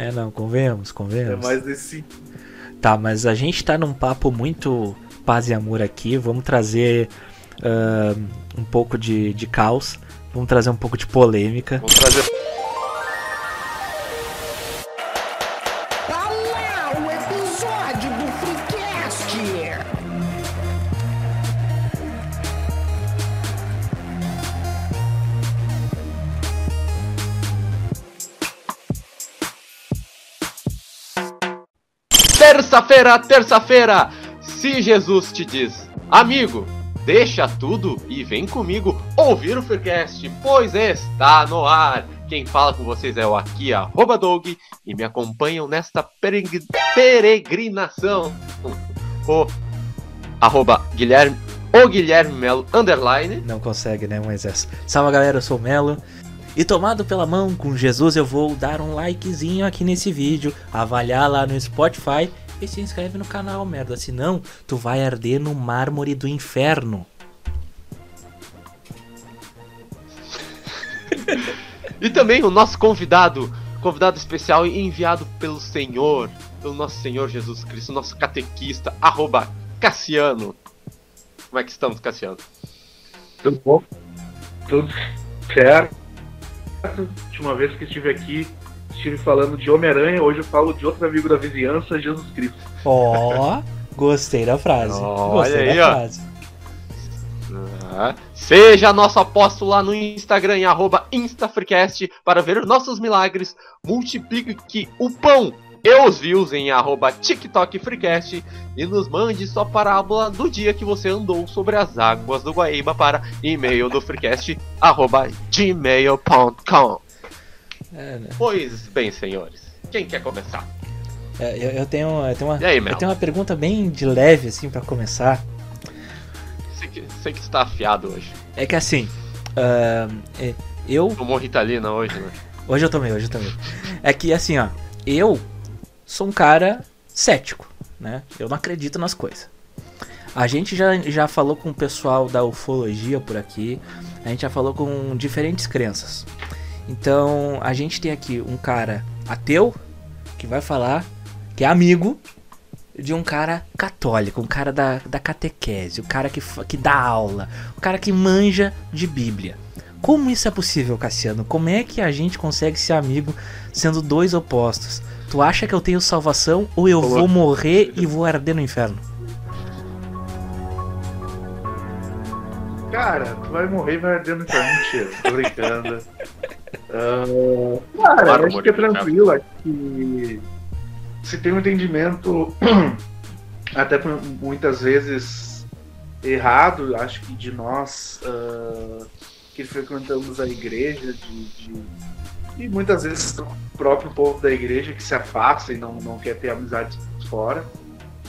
É, não, convenhamos, É convenhamos. mais desse Tá, mas a gente tá num papo muito paz e amor aqui. Vamos trazer ah, um pouco de, de caos. Vamos trazer um pouco de polêmica. Vamos trazer. Terça-feira, terça-feira! Se Jesus te diz, amigo, deixa tudo e vem comigo ouvir o Freecast, pois está no ar. Quem fala com vocês é o aqui, arroba Doug, e me acompanham nesta pereg- peregrinação. O arroba Guilherme, o Guilherme Melo, underline. Não consegue, né, Moisés? Salve galera, eu sou o Melo. E tomado pela mão com Jesus, eu vou dar um likezinho aqui nesse vídeo, avaliar lá no Spotify e se inscreve no canal, merda. Senão, tu vai arder no mármore do inferno. E também o nosso convidado, convidado especial e enviado pelo Senhor, pelo nosso Senhor Jesus Cristo, nosso catequista, arroba Cassiano. Como é que estamos, Cassiano? Tudo bom? Tudo certo. Última vez que estive aqui, estive falando de Homem-Aranha, hoje eu falo de outro amigo da vizinhança, Jesus Cristo. Ó, gostei da frase. Olha gostei aí, da ó. frase. Ah, Seja nosso apóstolo lá no Instagram, em arroba InstaFreecast, para ver nossos milagres. Multiplique o pão e os views em arroba TikTok Freecast e nos mande sua parábola do dia que você andou sobre as águas do Guaíba para e-mail do Freecast, arroba gmail.com. É, né? Pois bem, senhores, quem quer começar? É, eu, eu tenho, eu, tenho uma, aí, eu tenho uma pergunta bem de leve, assim, pra começar. Sei que, sei que está afiado hoje. É que assim, é, eu Tomou Ritalina hoje, né? Hoje eu tomei, hoje eu tomei. É que assim, ó, eu sou um cara cético, né? Eu não acredito nas coisas. A gente já, já falou com o pessoal da ufologia por aqui, a gente já falou com diferentes crenças. Então, a gente tem aqui um cara ateu que vai falar que é amigo de um cara católico, um cara da, da catequese, o cara que, que dá aula, o cara que manja de Bíblia. Como isso é possível, Cassiano? Como é que a gente consegue ser amigo sendo dois opostos? Tu acha que eu tenho salvação ou eu vou morrer e vou arder no inferno? Cara, tu vai morrer e vai arder no inferno. Mentira, tô brincando. Ah, cara, Claro, acho que é tranquilo, acho que se tem um entendimento, até muitas vezes errado, acho que de nós ah, que frequentamos a igreja, de, de- e muitas vezes o próprio povo da igreja que se afasta e não, não quer ter amizades fora.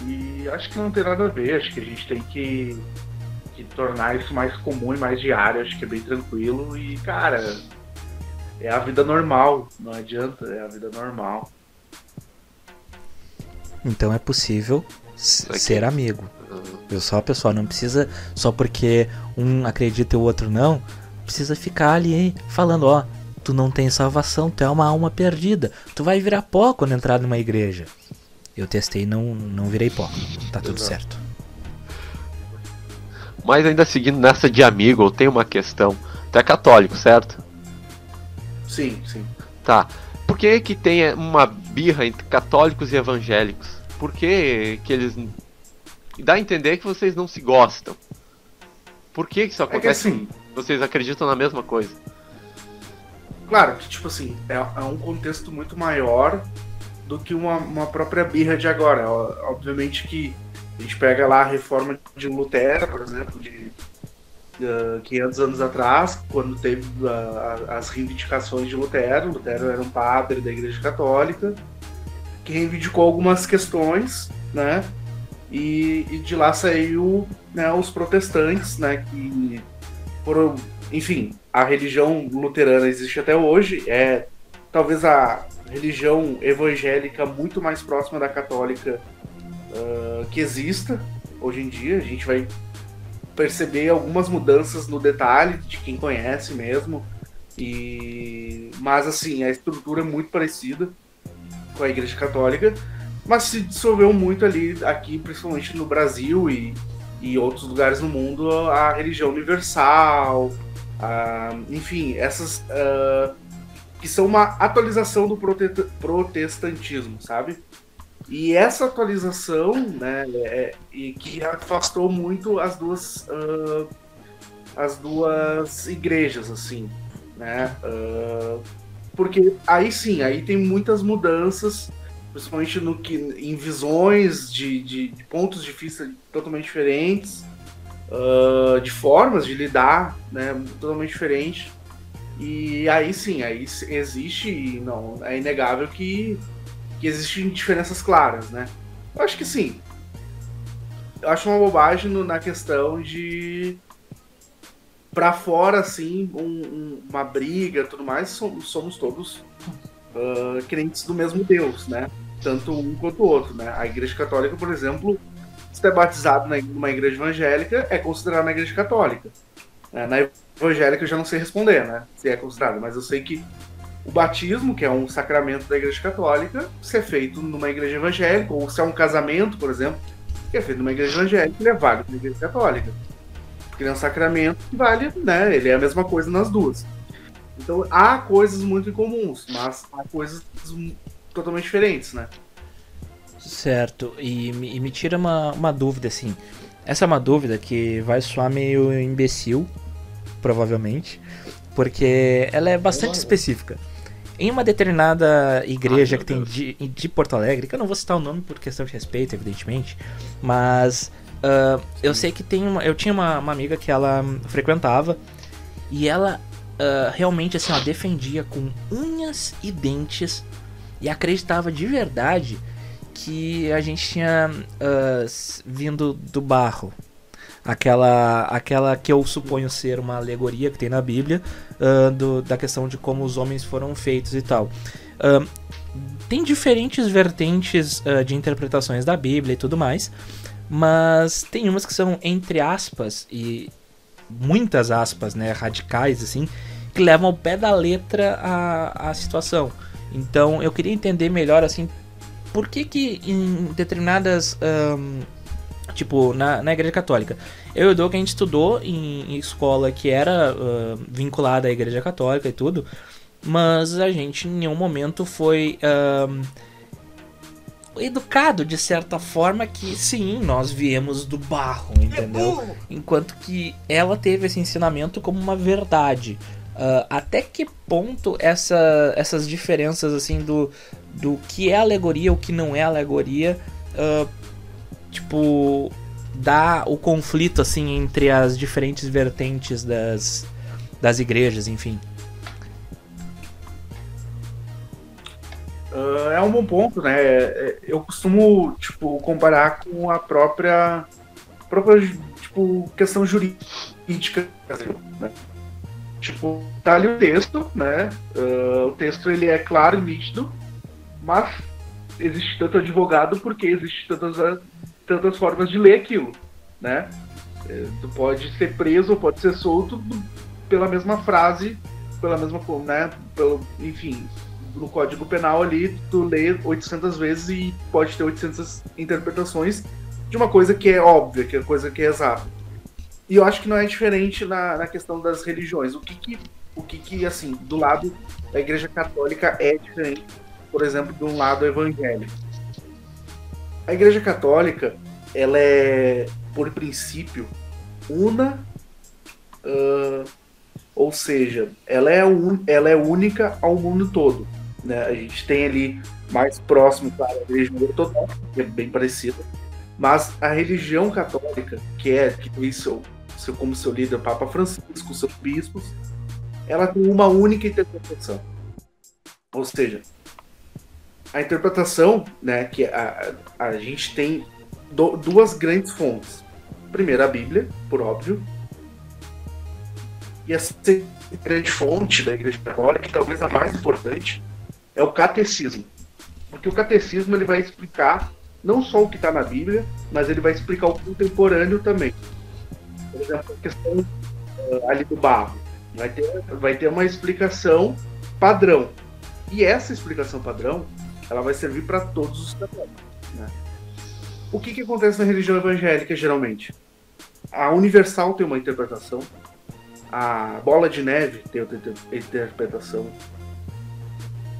E acho que não tem nada a ver, acho que a gente tem que que tornar isso mais comum e mais diário, acho que é bem tranquilo e, cara, é a vida normal, não adianta, é a vida normal. Então é possível ser amigo. Viu só, pessoal? Não precisa, só porque um acredita e o outro não, precisa ficar ali hein, falando, ó, tu não tem salvação, tu é uma alma perdida. Tu vai virar pó quando entrar numa igreja. Eu testei e não, não virei pó. Tá tudo Exato. certo. Mas ainda seguindo nessa de amigo, eu tenho uma questão. Tu é católico, certo? Sim, sim. Tá. Por que que tem uma birra entre católicos e evangélicos? Por que que eles... Dá a entender que vocês não se gostam. Por que que isso É que acontece? assim, Vocês acreditam na mesma coisa. claro que, tipo assim, é, é um contexto muito maior do que uma, uma própria birra de agora. Obviamente que a gente pega lá a reforma de Lutero, por exemplo, de ah, 500 anos atrás, quando teve a- as reivindicações de Lutero. Lutero era um padre da Igreja Católica que reivindicou algumas questões, né? E, e de lá saiu né, os protestantes, né? Que foram, enfim, a religião luterana existe até hoje, é talvez a religião evangélica muito mais próxima da católica ah, que exista hoje em dia. A gente vai perceber algumas mudanças no detalhe de quem conhece mesmo. E mas assim, a estrutura é muito parecida. com a Igreja Católica, mas se dissolveu muito ali, aqui, principalmente no Brasil e, e outros lugares no mundo, a religião universal, a, enfim, essas ah, que são uma atualização do prote- protestantismo, sabe? E essa atualização, né, é, e que afastou muito as duas ah, as duas igrejas, assim, né? Ah, porque aí sim, aí tem muitas mudanças, principalmente no que em visões de, de, de pontos de vista totalmente diferentes, ah, de formas de lidar, né, totalmente diferente. E aí sim, aí existe, não, é inegável que, que existem diferenças claras, né? Eu acho que sim. Eu acho uma bobagem no- na questão de pra fora, assim, um- um- uma briga tudo mais, somos, somos todos ah, crentes do mesmo Deus, né? Tanto um quanto o outro, né? A Igreja Católica, por exemplo, se é batizado na- numa igreja evangélica, é considerado na Igreja Católica. É, na evangélica eu já não sei responder, né? Se é considerado, mas eu sei que o batismo, que é um sacramento da Igreja Católica, se é feito numa igreja evangélica, ou se é um casamento, por exemplo, que é feito numa igreja evangélica, ele é válido na Igreja Católica. Porque ele é um sacramento que vale, né? Ele é a mesma coisa nas duas. Então há coisas muito incomuns, mas há coisas totalmente diferentes, né? Certo, e, e me tira uma, uma dúvida assim. Essa é uma dúvida que vai soar meio imbecil, provavelmente, porque ela é bastante específica. Em uma determinada igreja Ai, que tem de, de Porto Alegre, que eu não vou citar o nome por questão de respeito, evidentemente, mas ah, eu sei que tem uma, eu tinha uma, uma amiga que ela frequentava e ela ah, realmente assim, ó, defendia com unhas e dentes e acreditava de verdade que a gente tinha s- vindo do barro. Aquela, aquela que eu suponho ser uma alegoria que tem na Bíblia ah, do- da questão de como os homens foram feitos e tal. Ah, tem diferentes vertentes ah, de interpretações da Bíblia e tudo mais, mas tem umas que são entre aspas e muitas aspas, né, radicais assim, que levam ao pé da letra a, a situação. Então eu queria entender melhor assim por que que em determinadas ahn, tipo na, na igreja católica. Eu e o Doug a gente estudou em, em escola que era ah, vinculada à igreja católica e tudo mas a gente em nenhum momento foi ahn, educado de certa forma que sim nós viemos do barro entendeu? Enquanto que ela teve esse ensinamento como uma verdade. Ah, até que ponto essa, essas diferenças assim do, do que é alegoria o que não é alegoria ah, tipo dá o conflito assim entre as diferentes vertentes das, das igrejas enfim Ah, é um bom ponto, né? É, Eu costumo, tipo, comparar com a própria, própria tipo, questão jurídica, né? Tipo, tá ali o texto, né? Ah, o texto, ele é claro e nítido, mas existe tanto advogado porque existe tantas, tantas formas de ler aquilo, né? Eh, Tu pode ser preso ou pode ser solto pela mesma frase, pela mesma, né? Pelo, enfim, no Código Penal ali, tu lê 800 vezes e pode ter 800 interpretações de uma coisa que é óbvia, que é coisa que é exata. E eu acho que não é diferente na, na questão das religiões. O que que, o que que, assim, do lado da Igreja Católica é diferente, por exemplo, de um lado evangélico. A Igreja Católica, ela é, por princípio, una, ah, ou seja, ela é, un, ela é única ao mundo todo. Né? A gente tem ali mais próximo, claro, a religião ortodoxa, que é bem parecida, mas a religião católica, que é que tem seu, seu, como seu líder Papa Francisco, seus bispos, ela tem uma única interpretação. Ou seja, a interpretação, né, que a, a, gente tem do- duas grandes fontes. Primeiro, a Bíblia, por óbvio, e a grande fonte da Igreja Católica, que talvez a mais importante, é o catecismo. Porque o catecismo ele vai explicar não só o que está na Bíblia, mas ele vai explicar o contemporâneo também. Por exemplo, a questão eh, ali do barro. Vai ter, vai ter uma explicação padrão. E essa explicação padrão, ela vai servir para todos os cidadãos. Né? O que, que acontece na religião evangélica geralmente? A universal tem uma interpretação, a bola de neve tem outra inter- interpretação,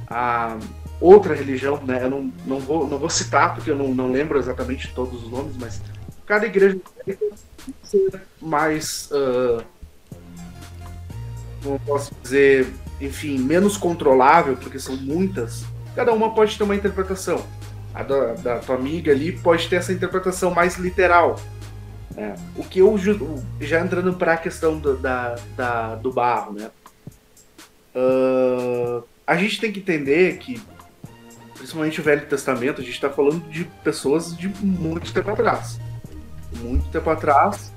a outra religião, né? Eu não, não, vou, não vou citar porque eu não, não lembro exatamente todos os nomes, mas cada igreja mais. eu posso dizer, enfim, menos controlável, porque são muitas. Cada uma pode ter uma interpretação. A da, da tua amiga ali pode ter essa interpretação mais literal. né? O que eu já entrando para a questão do, da, da- do barro, né? Ah, a gente tem que entender que, principalmente o Velho Testamento, a gente está falando de pessoas de muito tempo atrás. Muito tempo atrás,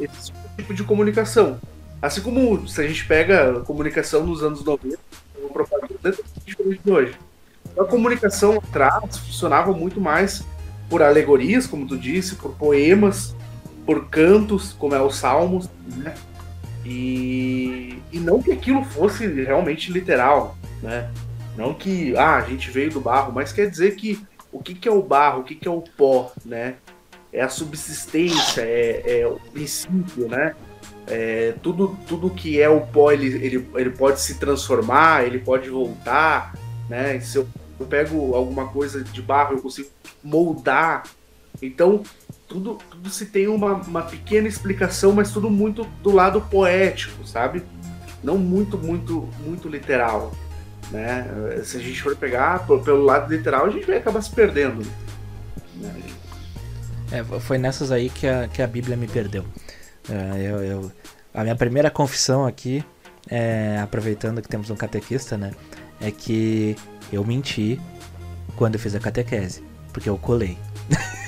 esse tipo de comunicação. Assim como se a gente pega a comunicação nos anos 90, uma propaganda é diferente de hoje. A comunicação atrás funcionava muito mais por alegorias, como tu disse, por poemas, por cantos, como é os salmos, né? E, e não que aquilo fosse realmente literal, né? Não que ah, a gente veio do barro, mas quer dizer que o que, que é o barro, o que, que é o pó, né? É a subsistência, é, é o princípio, né? É, tudo, tudo que é o pó, ele, ele, ele pode se transformar, ele pode voltar, né? Se eu, pego alguma coisa de barro, eu consigo moldar. Então, tudo, tudo se tem uma, uma pequena explicação, mas tudo muito do lado poético, sabe? Não muito, muito, muito literal. Né? Se a gente for pegar pelo lado literal, a gente vai acabar se perdendo. né? É, foi nessas aí que a, que a Bíblia me perdeu. É, eu, eu- a minha primeira confissão aqui, é, aproveitando que temos um catequista, né? É que eu menti quando eu fiz a catequese. Porque eu colei.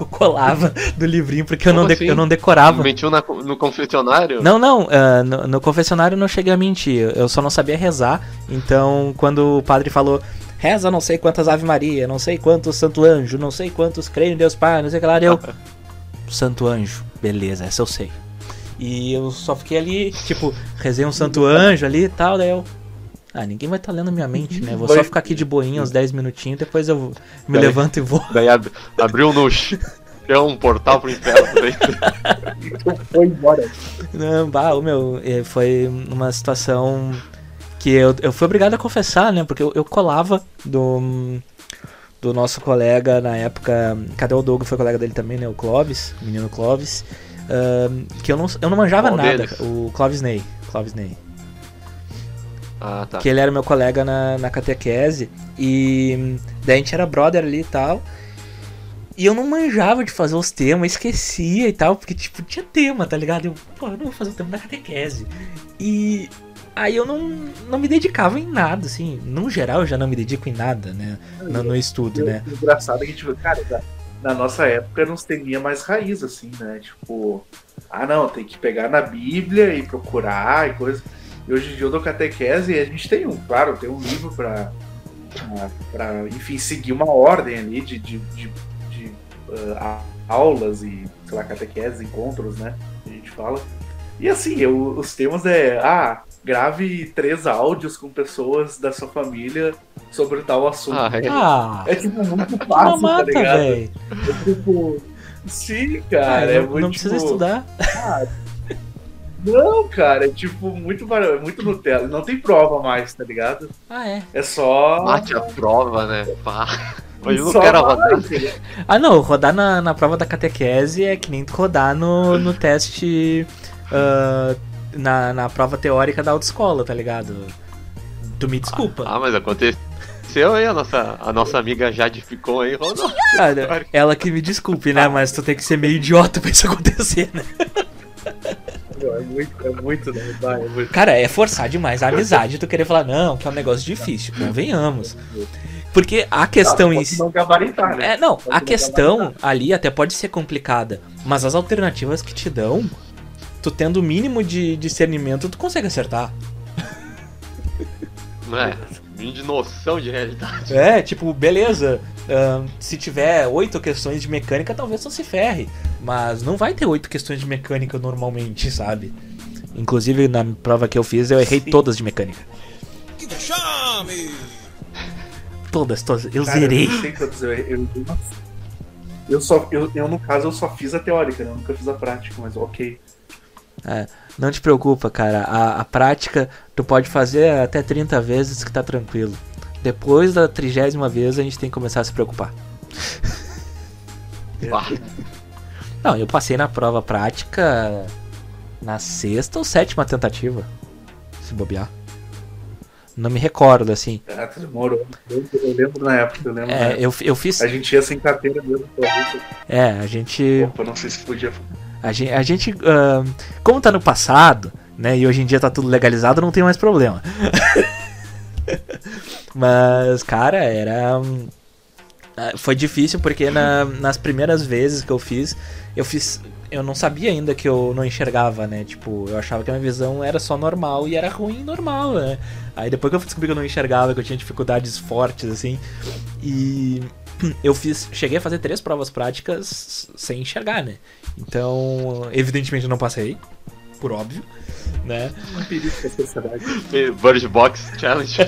eu colava do livrinho porque eu não, assim? eu não decorava. Mentiu na- no confessionário? Não, não, ah, no, no confessionário eu não cheguei a mentir, eu só não sabia rezar. Então, quando o padre falou, reza não sei quantas Ave Maria, não sei quantos Santo Anjo, não sei quantos creio em Deus Pai, não sei o que lá, eu. Santo Anjo, beleza, essa eu sei. E eu só fiquei ali, tipo, rezei um Santo Anjo ali e tal, daí eu. Ah, ninguém vai estar lendo minha mente, né? Vou só Vai- ficar aqui de boinha uns 10 minutinhos, depois eu me Daí- levanto e vou. Daí ab- abriu no ch- é um portal pro inferno. Daí. Foi embora. Não, bah, o meu, eh, foi uma situação que eu, eu fui obrigado a confessar, né? Porque eu, eu colava do, do nosso colega na época. Cadê o Doug? Foi colega dele também, né? O Clóvis, o menino Clóvis. ahn, que eu não, eu não manjava Qual nada. deles? O Clóvis Ney. Clóvis Ney. Ah, tá. Que ele era meu colega na, na catequese. E hum, daí a gente era brother ali e tal. E eu não manjava de fazer os temas, esquecia e tal, porque, tipo, tinha tema, tá ligado? Eu, pô, eu não vou fazer o tema da catequese. E aí eu não, não me dedicava em nada, assim. No geral, eu já não me dedico em nada, né? No, no estudo, né? O engraçado é que, tipo, cara, na, na nossa época não teria mais raiz, assim, né? Tipo, ah, não, tem que pegar na Bíblia e procurar e coisa. E hoje em dia eu dou catequese e a gente tem um, claro, tem um livro pra, pra, pra, enfim, seguir uma ordem ali de, de, de, de, ah, a- aulas e, sei lá, catequese, encontros, né? A gente fala. E assim, eu, os temas é, ah, grave três áudios com pessoas da sua família sobre tal assunto. Ah, é. Ah, É tipo muito fácil, tá mata, ligado? velho. É tipo. Sim, Ah, cara. é não, muito, não precisa tipo, estudar. Não, cara, é tipo muito, muito Nutella. Não tem prova mais, tá ligado? Ah, é. É só. Mate a prova, né? Pá. Hoje não só quero rodar. Ah, não, rodar na, na prova da catequese é que nem tu rodar no, no teste. ah, na, na prova teórica da autoescola, tá ligado? Tu me desculpa. Ah, mas aconteceu aí, a nossa, a nossa amiga Jade ficou aí, rodou. Cara, ela que me desculpe, né? Mas tu tem que ser meio idiota pra isso acontecer, né? É muito, é muito, né? Vai, é muito. Cara, é forçar demais a amizade tu querer falar, não, que é um negócio difícil, convenhamos. Porque a questão em si. não gabaritar, né? É, não, Pode a questão gabaritar. ali até pode ser complicada, mas as alternativas que te dão, tu tendo o mínimo de discernimento, tu consegue acertar. Não é? De noção de realidade. É, tipo, beleza. ahn, se tiver oito questões de mecânica, talvez tu se ferre. Mas não vai ter oito questões de mecânica normalmente, sabe? Inclusive, na prova que eu fiz, eu errei Sim. todas de mecânica. Que vexame! Todas, todas. Eu Cara, zerei. Eu não sei quantos eu, eu, eu só, eu, eu, no caso, eu só fiz a teórica, né? Eu nunca fiz a prática, mas ok. É, não te preocupa, cara. A, a prática tu pode fazer até 30 vezes que tá tranquilo. Depois da trigésima vez a gente tem que começar a se preocupar. Não, eu passei na prova prática na sexta ou sétima tentativa. Se bobear. Não me recordo, assim. Ah, demorou. Eu, eu lembro na época, eu lembro É, eu, eu fiz. A gente ia sem carteira mesmo. É, a gente. Opa, não sei se podia. A gente, a gente ah, como tá no passado, né, e hoje em dia tá tudo legalizado, não tem mais problema. Mas, cara, era. ah, Foi difícil porque na- nas primeiras vezes que eu fiz, eu fiz. Eu não sabia ainda que eu não enxergava, né? Tipo, eu achava que a minha visão era só normal e era ruim normal, né? Aí depois que eu descobri que eu não enxergava, que eu tinha dificuldades fortes, assim. E eu fiz. Cheguei a fazer três provas práticas sem enxergar, né? Então, evidentemente eu não passei. Por óbvio, né? Um. Bird Box Challenge.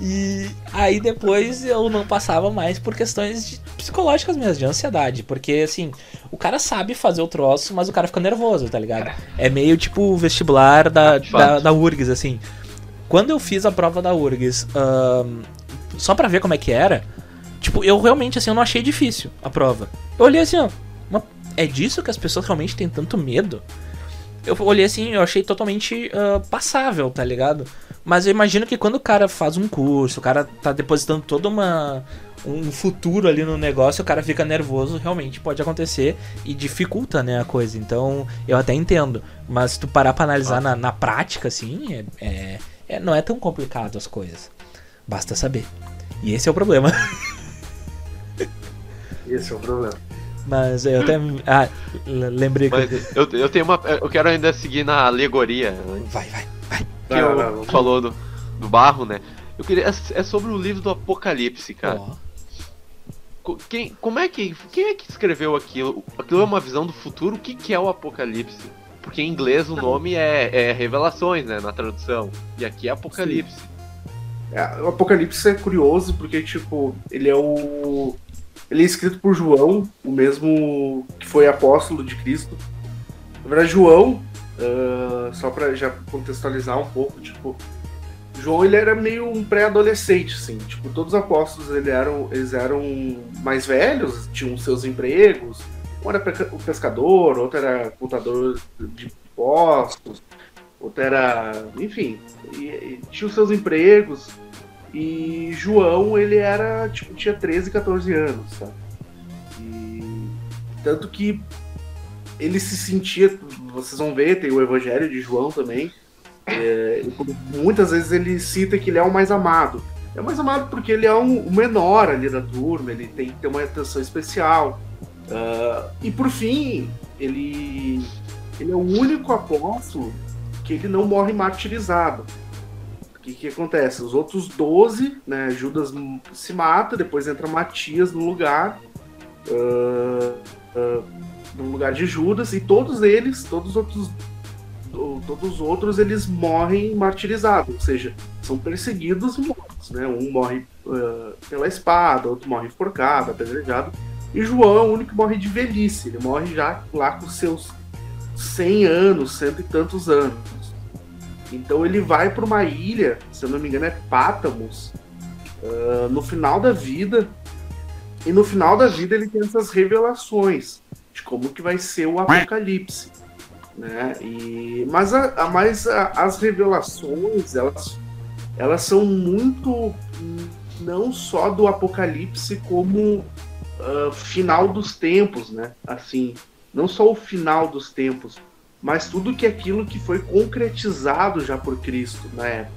E aí depois eu não passava mais por questões de- psicológicas mesmo, de ansiedade. Porque, assim, o cara sabe fazer o troço, mas o cara fica nervoso, tá ligado? É meio tipo o vestibular da, fato. da, da URGS, assim. Quando eu fiz a prova da URGS, ahn, só pra ver como é que era, tipo, eu realmente, assim, eu não achei difícil a prova. Eu olhei assim, ó, uma- é disso que as pessoas realmente têm tanto medo? Eu olhei assim, eu achei totalmente ah, passável, tá ligado? Mas eu imagino que quando o cara faz um curso, o cara tá depositando toda uma um futuro ali no negócio, o cara fica nervoso, realmente pode acontecer e dificulta, né, a coisa. Então, eu até entendo, mas se tu parar pra analisar na, na prática assim, é, é- é- não é tão complicado as coisas. Basta saber. E esse é o problema. Esse é o problema. Mas eu até ah, lembrei que eu, eu tenho uma. Eu quero ainda seguir na alegoria né, vai, vai. que Vai, eu vai, vai, vamos. falou do, do barro, né? Eu queria. É é sobre o livro do Apocalipse, cara. Co- Quem, como é que. Quem é que escreveu aquilo? Aquilo é uma visão do futuro? O que, que é o Apocalipse? Porque em inglês o nome é, é Revelações, né? Na tradução. E aqui é Apocalipse. É, o Apocalipse é curioso porque, tipo, ele é o. Ele é escrito por João, o mesmo que foi apóstolo de Cristo. Na verdade, João, ah, só pra já contextualizar um pouco, tipo, João ele era meio um pré-adolescente, assim. Tipo, todos os apóstolos ele eram, eles eram mais velhos, tinham seus empregos. Um era pescador, outro era contador de impostos, outro era. Enfim, e, e tinha os seus empregos. E João, ele era, tipo, tinha 13, 14 anos, sabe? E tanto que ele se sentia, vocês vão ver, tem o Evangelho de João também. é, muitas vezes ele cita que ele é o mais amado. É o mais amado porque ele é um, o menor ali da turma, ele tem que ter uma atenção especial. Ah, e por fim, ele, ele é o único apóstolo que ele não morre martirizado. Que, que acontece? Os outros 12, né, Judas se mata, depois entra Matias no lugar, ah, ah, no lugar de Judas, e todos eles, todos os outros, todos os outros, eles morrem martirizados, ou seja, são perseguidos e mortos, né? Um morre ah, pela espada, outro morre enforcado, apedrejado, e João é o único que morre de velhice, ele morre já lá com seus 100 anos, cento e tantos anos. Então ele vai para uma ilha, se eu não me engano é Pátamos, ah, no final da vida. E no final da vida ele tem essas revelações de como que vai ser o apocalipse, né? E mas a, a- mas a- as revelações elas elas são muito não só do apocalipse como ah, final dos tempos, né? Assim, não só o final dos tempos, mas tudo que aquilo que foi concretizado já por Cristo na época.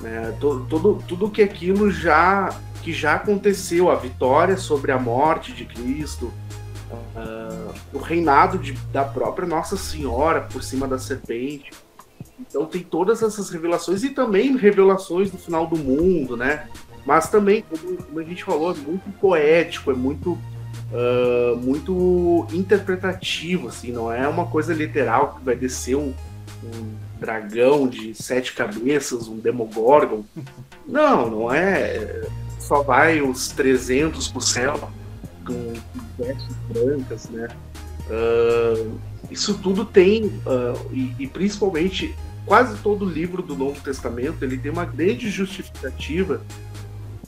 Né? Todo, tudo que aquilo já que já aconteceu, a vitória sobre a morte de Cristo, ah, o reinado de- da própria Nossa Senhora por cima da serpente. Então tem todas essas revelações e também revelações do final do mundo, né? Mas também, como, como a gente falou, é muito poético, é muito ah, muito interpretativo, assim, não é uma coisa literal que vai descer um, um dragão de sete cabeças, um demogorgon. Não, não é. só vai os 300 pro céu com vestes brancas, né? Uh, isso tudo tem, uh, e, e, principalmente quase todo livro do Novo Testamento, ele tem uma grande justificativa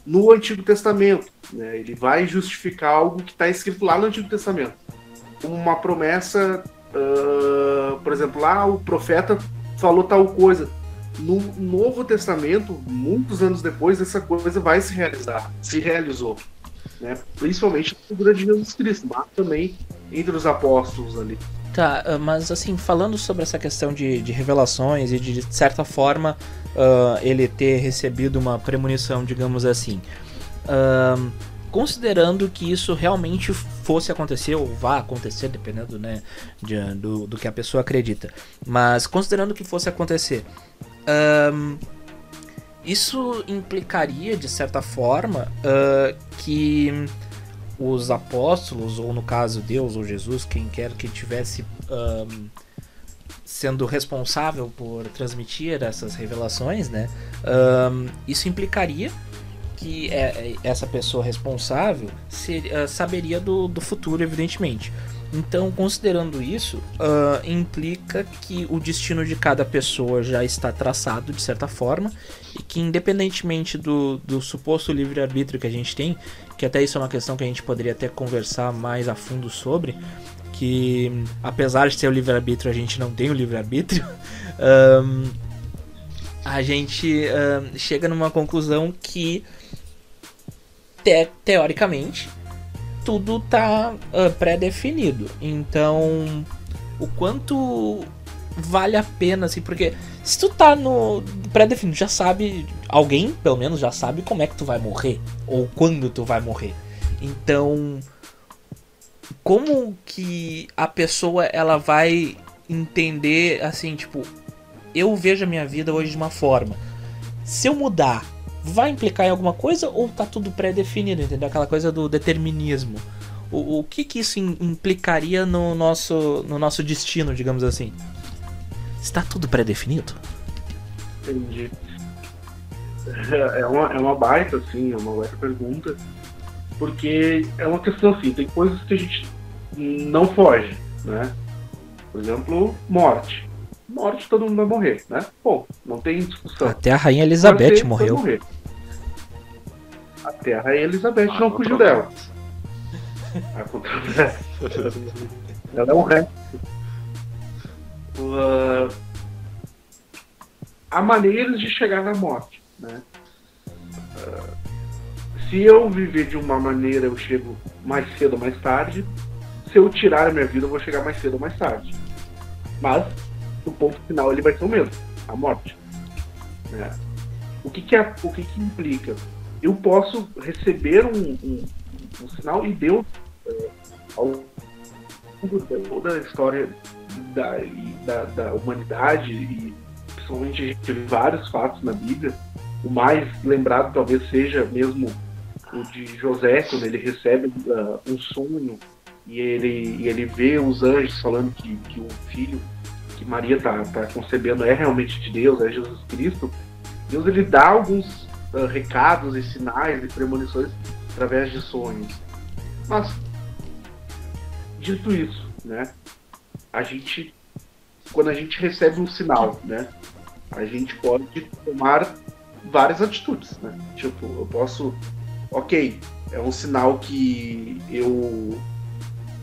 no Antigo Testamento. Né? Ele vai justificar algo que está escrito lá no Antigo Testamento. Uma promessa, uh, por exemplo, lá o profeta falou tal coisa. No Novo Testamento, muitos anos depois, essa coisa vai se realizar, se realizou. Né? Principalmente na figura de Jesus Cristo, mas também entre os apóstolos ali. Tá, ah, mas assim, falando sobre essa questão de, de revelações e de, de certa forma uh, ele ter recebido uma premonição, digamos assim. Uh, considerando que isso realmente fosse acontecer ou vá acontecer, dependendo né, de, do, do que a pessoa acredita, mas considerando que fosse acontecer, um, isso implicaria de certa forma uh, que os apóstolos, ou no caso Deus ou Jesus, quem quer que tivesse um, sendo responsável por transmitir essas revelações, né? Um, isso implicaria que é, é, essa pessoa responsável ser, uh, saberia do, do futuro, evidentemente. Então, considerando isso, uh, implica que o destino de cada pessoa já está traçado de certa forma e que, independentemente do, do suposto livre-arbítrio que a gente tem, que até isso é uma questão que a gente poderia até conversar mais a fundo sobre, que apesar de ter o livre-arbítrio, a gente não tem o livre-arbítrio, um, a gente chega numa conclusão que, te teoricamente, tudo tá uh, pré-definido. Então, o quanto vale a pena, assim, porque se tu tá no pré-definido, já sabe, alguém pelo menos já sabe como é que tu vai morrer, ou quando tu vai morrer. Então, como que a pessoa ela vai entender, assim, tipo, eu vejo a minha vida hoje de uma forma. Se eu mudar vai implicar em alguma coisa ou tá tudo pré-definido, entendeu? Aquela coisa do determinismo. O, o que que isso implicaria no nosso, no nosso destino, digamos assim? Está tudo pré-definido? Entendi. É, uma, é uma baita, assim, é uma baita pergunta. Porque é uma questão assim, tem coisas que a gente não foge, né? Por exemplo, morte morte todo mundo vai morrer, né? Bom, não tem discussão. Até a Rainha Elizabeth morreu. Morrer. Até a Rainha Elizabeth ah, não fugiu dela. Ela é um resto. Uh, há maneiras de chegar na morte, né? Uh, se eu viver de uma maneira, eu chego mais cedo ou mais tarde. Se eu tirar a minha vida, eu vou chegar mais cedo ou mais tarde. Mas o ponto final ele vai ser o mesmo, a morte. É. O que que, é, o que que implica? Eu posso receber um, um, um sinal e Deus, é, ao longo de toda a história da, da, da humanidade e principalmente teve vários fatos na Bíblia, o mais lembrado talvez seja mesmo o de José, quando ele recebe uh, um sonho e ele, e ele vê os anjos falando que, que o filho que Maria está tá concebendo é realmente de Deus, é Jesus Cristo, Deus ele dá alguns uh, recados e sinais e premonições através de sonhos. Mas, dito isso, né, a gente, quando a gente recebe um sinal, né, a gente pode tomar várias atitudes, né? Tipo, eu posso, ok, é um sinal que eu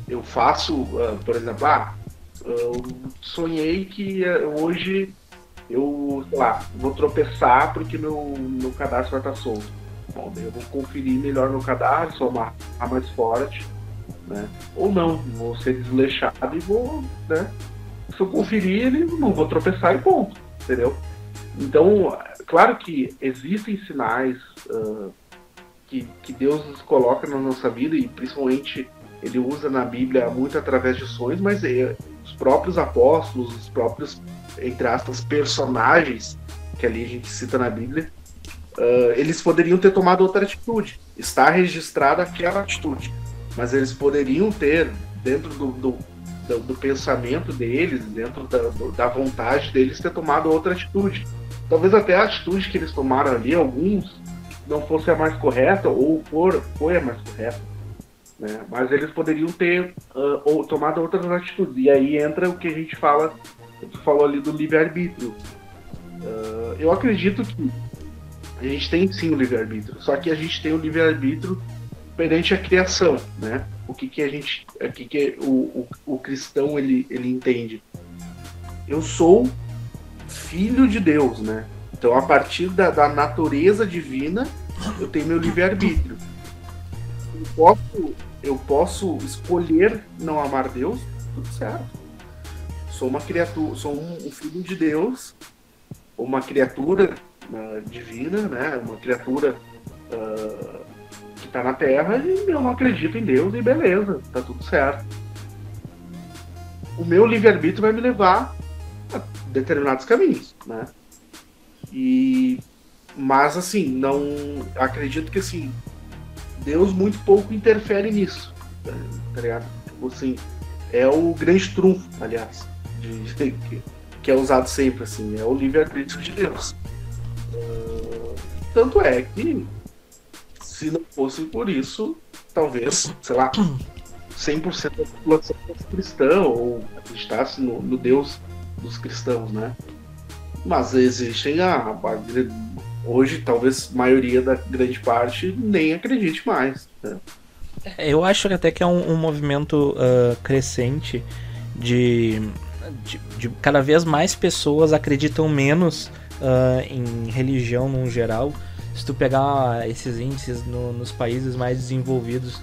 eu faço, uh, por exemplo, ah, eu sonhei que eh, hoje eu, sei lá, vou tropeçar porque meu, meu cadastro vai estar solto. Bom, daí eu vou conferir melhor meu cadastro, sou uma mais forte, né? Ou não, vou ser desleixado e vou, né? Se eu conferir, ele não vou tropeçar e ponto, entendeu? Então, claro que existem sinais uh, que, que Deus coloca na nossa vida e principalmente ele usa na Bíblia muito através de sonhos, mas é, os próprios apóstolos, os próprios, entre aspas, personagens que ali a gente cita na Bíblia, uh, eles poderiam ter tomado outra atitude. Está registrada aquela atitude, mas eles poderiam ter, dentro do, do, do, do pensamento deles, dentro da, da vontade deles, ter tomado outra atitude. Talvez até a atitude que eles tomaram ali, alguns não fosse a mais correta, ou for, foi a mais correta, né? Mas eles poderiam ter uh, ou, tomado outras atitudes. E aí entra o que a gente fala, tu falou ali do livre-arbítrio. Uh, eu acredito que a gente tem sim o livre-arbítrio, só que a gente tem o livre-arbítrio perante a criação, né? O que, que a gente, o que, que o, o, o cristão ele, ele entende? Eu sou filho de Deus, né? Então, a partir da, da natureza divina, eu tenho meu livre-arbítrio. Eu posso, eu posso escolher não amar Deus, tudo certo. Sou uma criatura, sou um, um filho de Deus, uma criatura uh, divina, né? Uma criatura uh, que está na Terra e eu não acredito em Deus e beleza, tá tudo certo. O meu livre-arbítrio vai me levar a determinados caminhos, né? E mas assim, não acredito que assim, Deus muito pouco interfere nisso, tá, tá ligado? Tipo assim, é o grande trunfo, aliás, de, que, é usado sempre assim, é o livre-arbítrio de Deus. Uh, tanto é que se não fosse por isso, talvez, sei lá, 100% da população fosse cristã ou acreditasse no, no Deus dos cristãos, né? Mas existem a, a, hoje talvez a maioria da grande parte nem acredite mais. Né? É, eu acho até que é um, um movimento uh, crescente de, de, de, cada vez mais pessoas acreditam menos uh, em religião no geral. Se tu pegar esses índices no, nos países mais desenvolvidos,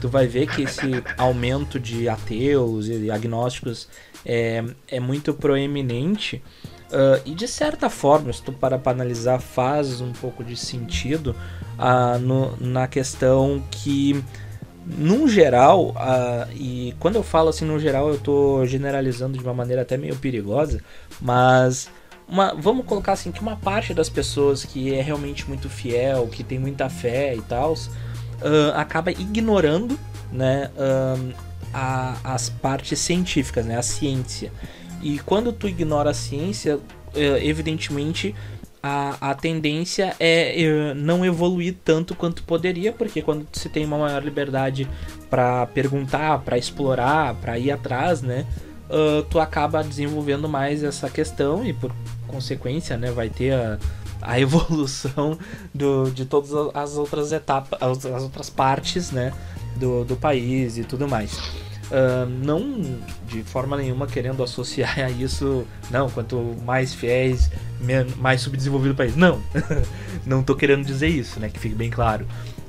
tu vai ver que esse aumento de ateus e agnósticos é, é muito proeminente. Uh, e de certa forma, se tu para para analisar, faz um pouco de sentido uh, no, na questão que, num geral, uh, e quando eu falo assim no geral, eu estou generalizando de uma maneira até meio perigosa, mas uma, vamos colocar assim que uma parte das pessoas que é realmente muito fiel, que tem muita fé e tal, acaba ignorando né, a, as partes científicas, né, a ciência. E quando tu ignora a ciência, é, evidentemente a, a tendência é, é não evoluir tanto quanto poderia, porque quando você tem uma maior liberdade para perguntar, para explorar, para ir atrás, né, uh, tu acaba desenvolvendo mais essa questão e por consequência, né, vai ter a, a evolução do, de todas as outras etapas, as, as outras partes, né, do, do país e tudo mais. Uh, não de forma nenhuma querendo associar a isso, não, quanto mais fiéis, mais subdesenvolvido o país. Não, não tô querendo dizer isso, né? Que fique bem claro.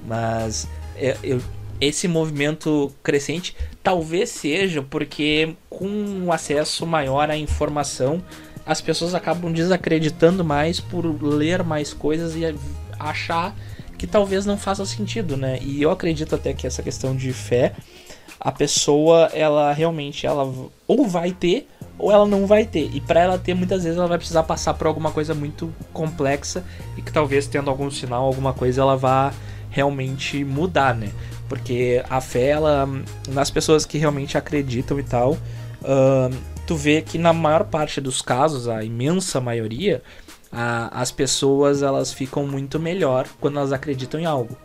Mas é, eu, esse movimento crescente talvez seja porque com um acesso maior à informação, as pessoas acabam desacreditando mais por ler mais coisas e achar que talvez não faça sentido, né? E eu acredito até que essa questão de fé a pessoa ela realmente ela ou vai ter ou ela não vai ter. E para ela ter, muitas vezes ela vai precisar passar por alguma coisa muito complexa e que talvez tendo algum sinal, alguma coisa, ela vá realmente mudar, né? Porque a fé, ela, nas pessoas que realmente acreditam e tal, uh, tu vê que na maior parte dos casos, a imensa maioria, as pessoas elas ficam muito melhor quando elas acreditam em algo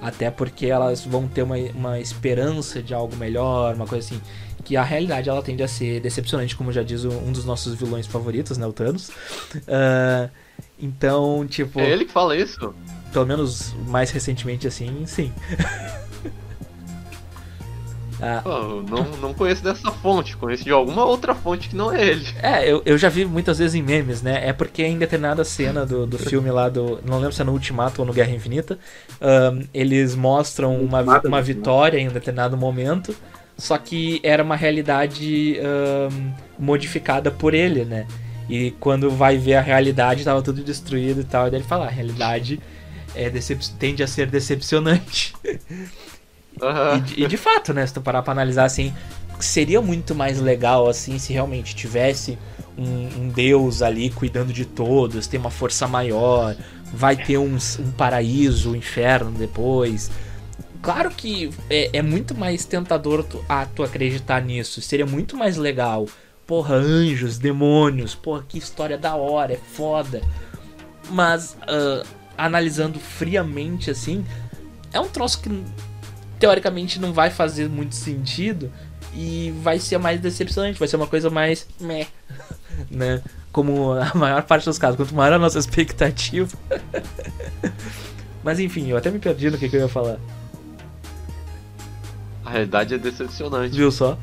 até porque elas vão ter uma, uma esperança de algo melhor, uma coisa assim. Que a realidade ela tende a ser decepcionante, como já diz um dos nossos vilões favoritos, né? O Thanos. Uh, então, tipo. É ele que fala isso? Pelo menos mais recentemente assim, sim. Ah. Oh, não, não conheço dessa fonte, conheço de alguma outra fonte que não é ele. É, eu, eu já vi muitas vezes em memes, né? É porque em determinada cena do, do filme lá do. Não lembro se é no Ultimato ou no Guerra Infinita. Um, eles mostram uma, uma vitória em um determinado momento. Só que era uma realidade um, modificada por ele, né? E quando vai ver a realidade, tava tudo destruído e tal. E daí ele fala, a realidade é tende a ser decepcionante. Uhum. E, e, de fato, né? Se tu parar pra analisar assim, seria muito mais legal assim se realmente tivesse um, um Deus ali cuidando de todos, tem uma força maior, vai ter um, um paraíso, um inferno depois. Claro que é, é muito mais tentador tu, tu acreditar nisso. Seria muito mais legal. Porra, anjos, demônios, porra, que história da hora, é foda. Mas uh, analisando friamente assim, é um troço que teoricamente não vai fazer muito sentido e vai ser mais decepcionante, vai ser uma coisa mais meh, né? Como a maior parte dos casos, quanto maior a nossa expectativa. Mas enfim, eu até me perdi no que, que eu ia falar. A realidade é decepcionante. Viu só?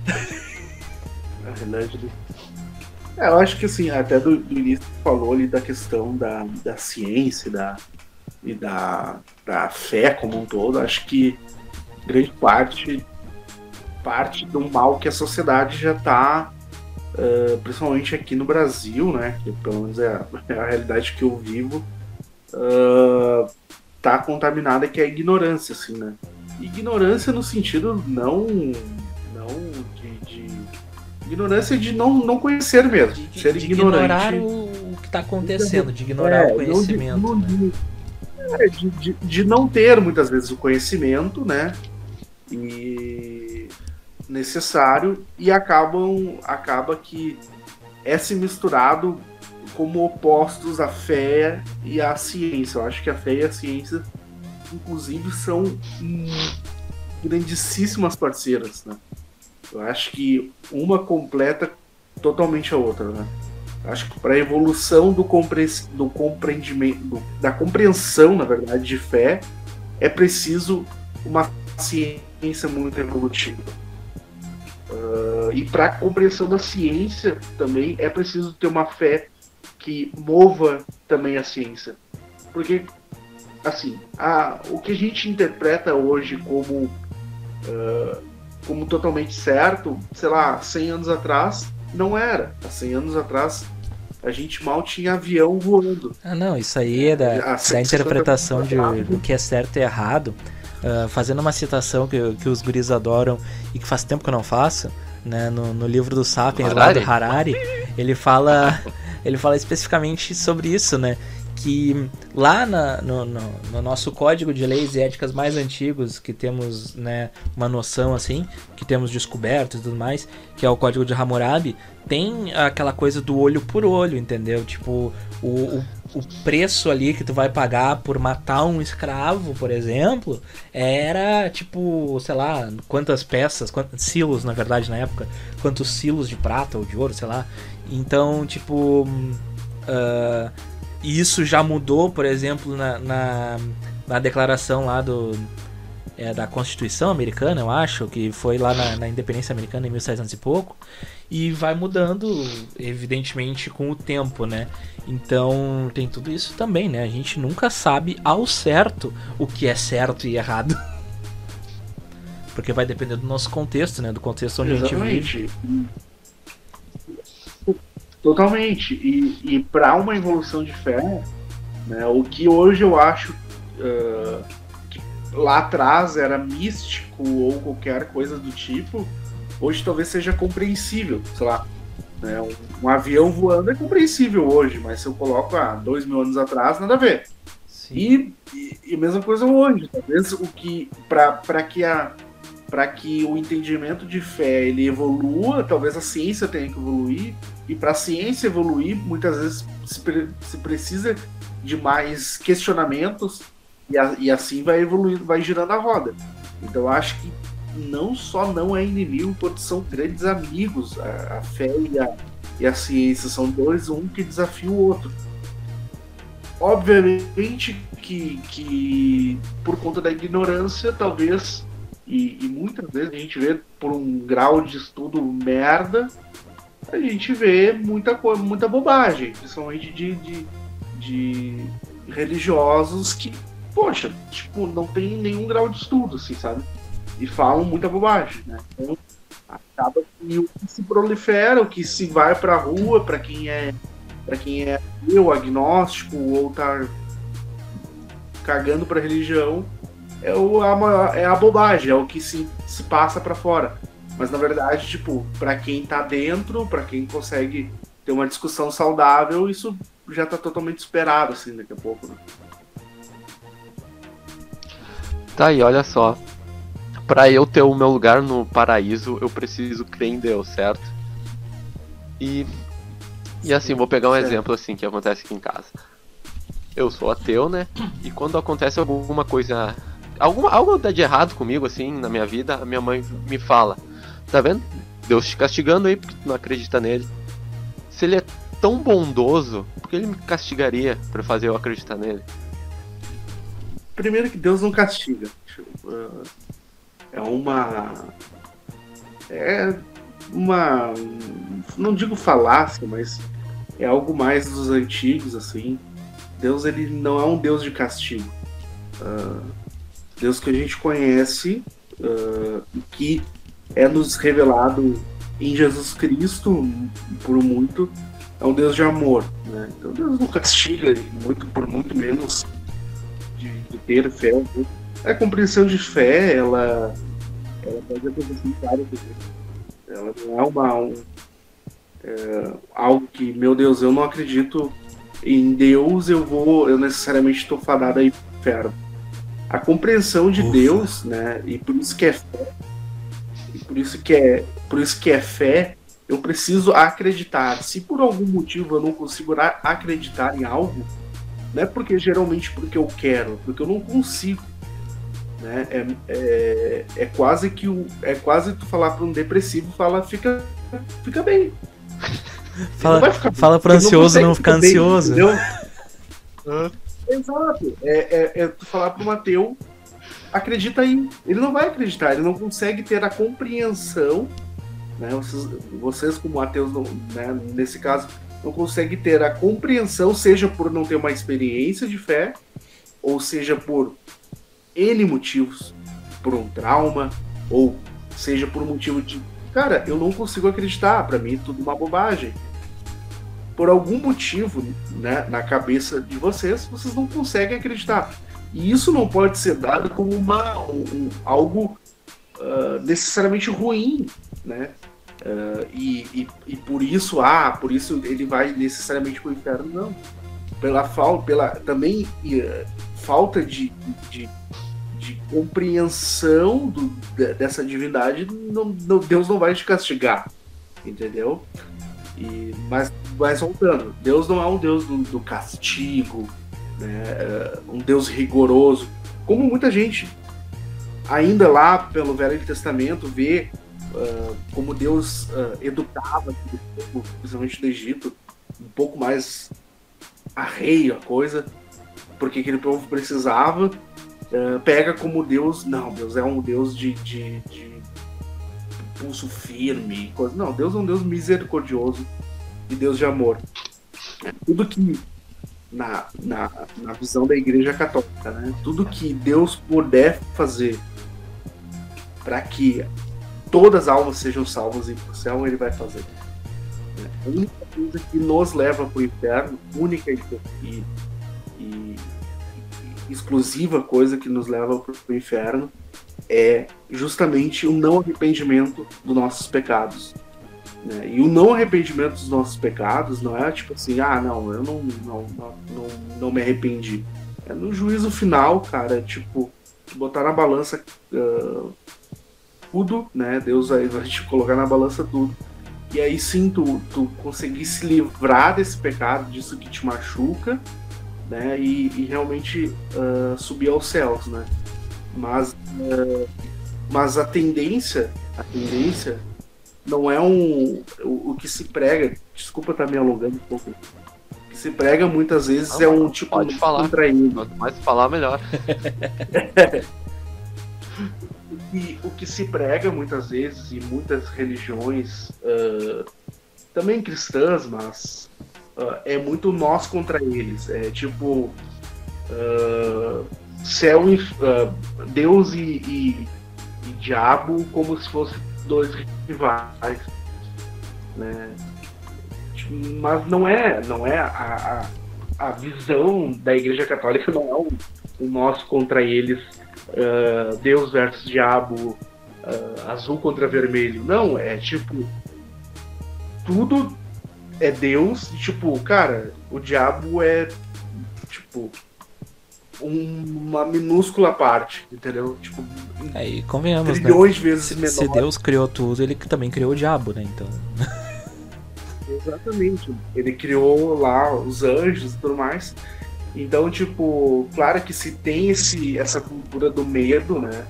Na realidade, ele- É, eu acho que assim, até do, do início falou ali da questão da, da ciência da, e da, da fé como um todo, acho que grande parte parte do mal que a sociedade já está, principalmente aqui no Brasil, né? Que pelo menos é a, é a realidade que eu vivo, ah, tá contaminada que é a ignorância, assim, né? Ignorância no sentido não, não de, de ignorância de não, não conhecer mesmo, De, de- ser de ignorante. ignorar o, que tá acontecendo, de ignorar É, o conhecimento. não né? de, é, de, de- de não ter muitas vezes o conhecimento, né? E necessário e acabam acaba que é se misturado como opostos a fé e a ciência. Eu acho que a fé e a ciência, inclusive, são grandíssimas parceiras, né? Eu acho que uma completa totalmente a outra, né? Eu Acho que para a evolução do, compre do compreendimento, do- da compreensão, na verdade, de fé, é preciso uma ciência muito evolutiva. Ah, e para a compreensão da ciência também é preciso ter uma fé que mova também a ciência. Porque, assim, a, o que a gente interpreta hoje como, ah, como totalmente certo, sei lá, 100 anos atrás, não era. Há 100 anos atrás, a gente mal tinha avião voando. Ah, não, isso aí é da, da 150 interpretação de, do que é certo e errado. Ah, fazendo uma citação que, que os guris adoram e que faz tempo que eu não faço, né? No, no livro do Sapiens, lá do Harari? Harari, ele fala, ele fala especificamente sobre isso, né? Que lá na- no, no- no nosso código de leis e éticas mais antigos, que temos né, uma noção assim, que temos descoberto e tudo mais, que é o código de Hammurabi, tem aquela coisa do olho por olho, entendeu? Tipo, o, o, o preço ali que tu vai pagar por matar um escravo, por exemplo, era tipo, sei lá, quantas peças, quantos silos, na verdade, na época, quantos silos de prata ou de ouro, sei lá. Então, tipo, ah, isso já mudou, por exemplo, na, na, na declaração lá do é, da Constituição americana, eu acho, que foi lá na, na independência americana em 1700 e pouco, e vai mudando, evidentemente, com o tempo, né? Então tem tudo isso também, né? A gente nunca sabe ao certo o que é certo e errado. Porque vai depender do nosso contexto, né? Do contexto onde a gente vive. Exatamente. Totalmente. E, e para uma evolução de fé, né, o que hoje eu acho ah, que lá atrás era místico ou qualquer coisa do tipo, hoje talvez seja compreensível. Sei lá, né, um, um avião voando é compreensível hoje, mas se eu coloco há dois mil anos atrás, nada a ver. Sim. E, e, e a mesma coisa hoje. Talvez o que para que a para que o entendimento de fé ele evolua, talvez a ciência tenha que evoluir e para a ciência evoluir, muitas vezes se, pre- se precisa de mais questionamentos e, a- e assim vai evoluindo, vai girando a roda. Então eu acho que não só não é inimigo, quanto são grandes amigos. A, a fé e a, e a ciência são dois, um que desafia o outro. Obviamente que, que por conta da ignorância, talvez, e, e muitas vezes a gente vê por um grau de estudo merda, a gente vê muita coisa, muita bobagem, principalmente de, de, de religiosos que, poxa, tipo, não tem nenhum grau de estudo, assim, sabe? E falam muita bobagem, né? Então, acaba que o que se prolifera, o que se vai pra rua, pra quem é para quem é eu, agnóstico ou tá cagando pra religião, é, o, a, é a bobagem, é o que se, se passa pra fora. Mas na verdade, tipo, pra quem tá dentro, pra quem consegue ter uma discussão saudável, isso já tá totalmente esperado, assim, daqui a pouco. Né? Tá aí, olha só. Pra eu ter o meu lugar no paraíso, eu preciso crer em Deus, certo? E. E assim, vou pegar um exemplo assim que acontece aqui em casa. eu sou ateu, né? E quando acontece alguma coisa. Alguma, algo dá de errado comigo, assim, na minha vida, a minha mãe me fala: Tá vendo? Deus te castigando aí porque tu não acredita nele. Se ele é tão bondoso, por que ele me castigaria pra fazer eu acreditar nele? Primeiro que Deus não castiga. É uma. É uma. Não digo falácia, mas é algo mais dos antigos, assim. Deus ele não é um Deus de castigo. Uh, Deus que a gente conhece uh, que é nos revelado em Jesus Cristo por muito é um Deus de amor, né? Então Deus não castiga muito por muito menos de, de ter fé. Né? A compreensão de fé, ela, ela pode acontecer em várias vezes. Ela não é uma um, é, algo que, meu Deus, eu não acredito em Deus, eu vou, eu necessariamente estou fadado aí pro inferno. A compreensão de Ufa. Deus, né? E por isso que é fé, e por isso que é, por isso que é fé, eu preciso acreditar. Se por algum motivo eu não consigo acreditar em algo, não é porque geralmente porque eu quero, porque eu não consigo. Né? É, é, é quase que o, é quase tu falar para um depressivo, fala fica, fica bem. Fala, não vai ficar bem, fala ele ansioso não consegue ficar bem, ansioso. entendeu? Exato. É, é, é tu falar para um ateu, acredita aí. Ele não vai acreditar, ele não consegue ter a compreensão. Né? Vocês, vocês como ateus, não, né, nesse caso, não conseguem ter a compreensão, seja por não ter uma experiência de fé, ou seja por N motivos, por um trauma, ou seja por um motivo de, cara, eu não consigo acreditar, para mim é tudo uma bobagem. Por algum motivo, né, na cabeça de vocês, vocês não conseguem acreditar. E isso não pode ser dado como uma, um- algo ah, necessariamente ruim, né? Ah, e, e, e por isso, ah, por isso ele vai necessariamente para o inferno, não. Pela falta, pela também eh, falta de, de, de compreensão do- de- dessa divindade, não, não- Deus não vai te castigar, entendeu? E, mas, mas voltando, Deus não é um Deus do, do castigo, né? É um Deus rigoroso, como muita gente ainda lá pelo Velho Testamento vê ah, como Deus ah, educava principalmente do Egito, um pouco mais arreio a coisa, porque aquele povo precisava, ah, pega como Deus, não, Deus é um Deus de, de, de pulso firme, coisa. não, Deus é um Deus misericordioso e Deus de amor. Tudo que na, na, na visão da Igreja Católica, né? Tudo que Deus puder fazer para que todas as almas sejam salvas e pro céu, ele vai fazer. Né? A única coisa que nos leva para o inferno, única e, e, e- exclusiva coisa que nos leva para o inferno é justamente o não arrependimento dos nossos pecados. né? E o não arrependimento dos nossos pecados não é tipo assim, ah, não, eu não, não, não, não, me arrependi. É no juízo final, cara, tipo, botar na balança ah, tudo, né? Deus vai te colocar na balança tudo. E aí sim tu, tu conseguir se livrar desse pecado, disso que te machuca, né? E, e realmente ah, subir aos céus, né? Mas, ah, mas a tendência, a tendência não é um o, o que se prega. Desculpa estar me alongando um pouco. O que se prega muitas vezes Não, é um tipo pode falar. contraído. Quanto mais falar, melhor. E o que se prega muitas vezes em muitas religiões, ah, também cristãs, mas ah, é muito nós contra eles. É tipo ah, céu e Deus e, e- e diabo como se fossem dois rivais, né? Mas não é, não é a, a, a visão da Igreja Católica não é o, o nós contra eles ah, Deus versus diabo, ah, azul contra vermelho. Não, é tipo. Tudo é Deus, e, tipo, cara, o diabo é. Tipo. um- uma minúscula parte, entendeu? Tipo, É, e convenhamos, né? trilhões de vezes Se, menor. se Deus criou tudo, ele também criou o diabo, né? Então. Exatamente. Ele criou lá os anjos e tudo mais. Então, tipo, claro que se tem esse, essa cultura do medo, né?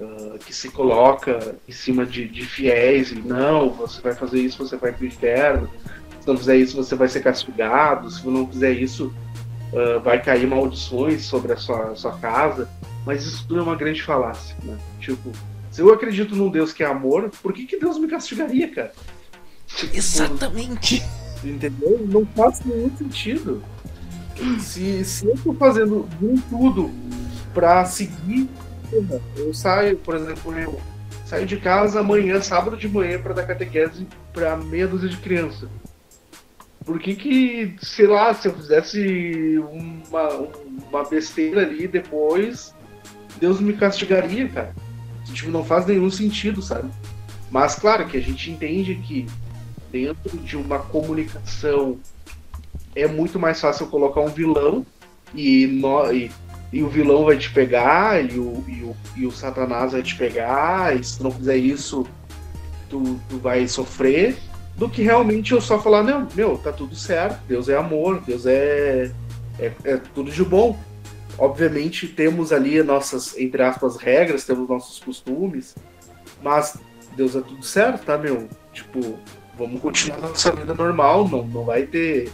ah, que se coloca em cima de, de fiéis e não, você vai fazer isso, você vai pro inferno. Se não fizer isso, você vai ser castigado. Se não fizer isso, ah, vai cair maldições sobre a sua, sua casa. Mas isso tudo é uma grande falácia, né? Tipo, se eu acredito num Deus que é amor, por que, que Deus me castigaria, cara? Tipo, Exatamente. Entendeu? Não faz nenhum sentido. Se, se eu tô fazendo de tudo pra seguir, eu saio, por exemplo, eu saio de casa amanhã, sábado de manhã, pra dar catequese pra meia dúzia de criança. Por que que, sei lá, se eu fizesse uma, uma besteira ali depois, Deus me castigaria, cara? Tipo, não faz nenhum sentido, sabe? Mas claro que a gente entende que dentro de uma comunicação é muito mais fácil colocar um vilão e, nó- e, e o vilão vai te pegar e o, e, o, e o Satanás vai te pegar e se tu não fizer isso tu, tu vai sofrer do que realmente eu só falar, não, meu, tá tudo certo, Deus é amor, Deus é, é, é tudo de bom. Obviamente temos ali nossas, entre aspas, regras, temos nossos costumes, mas Deus é tudo certo, tá, meu? Tipo, vamos continuar nossa vida normal, não, não vai ter.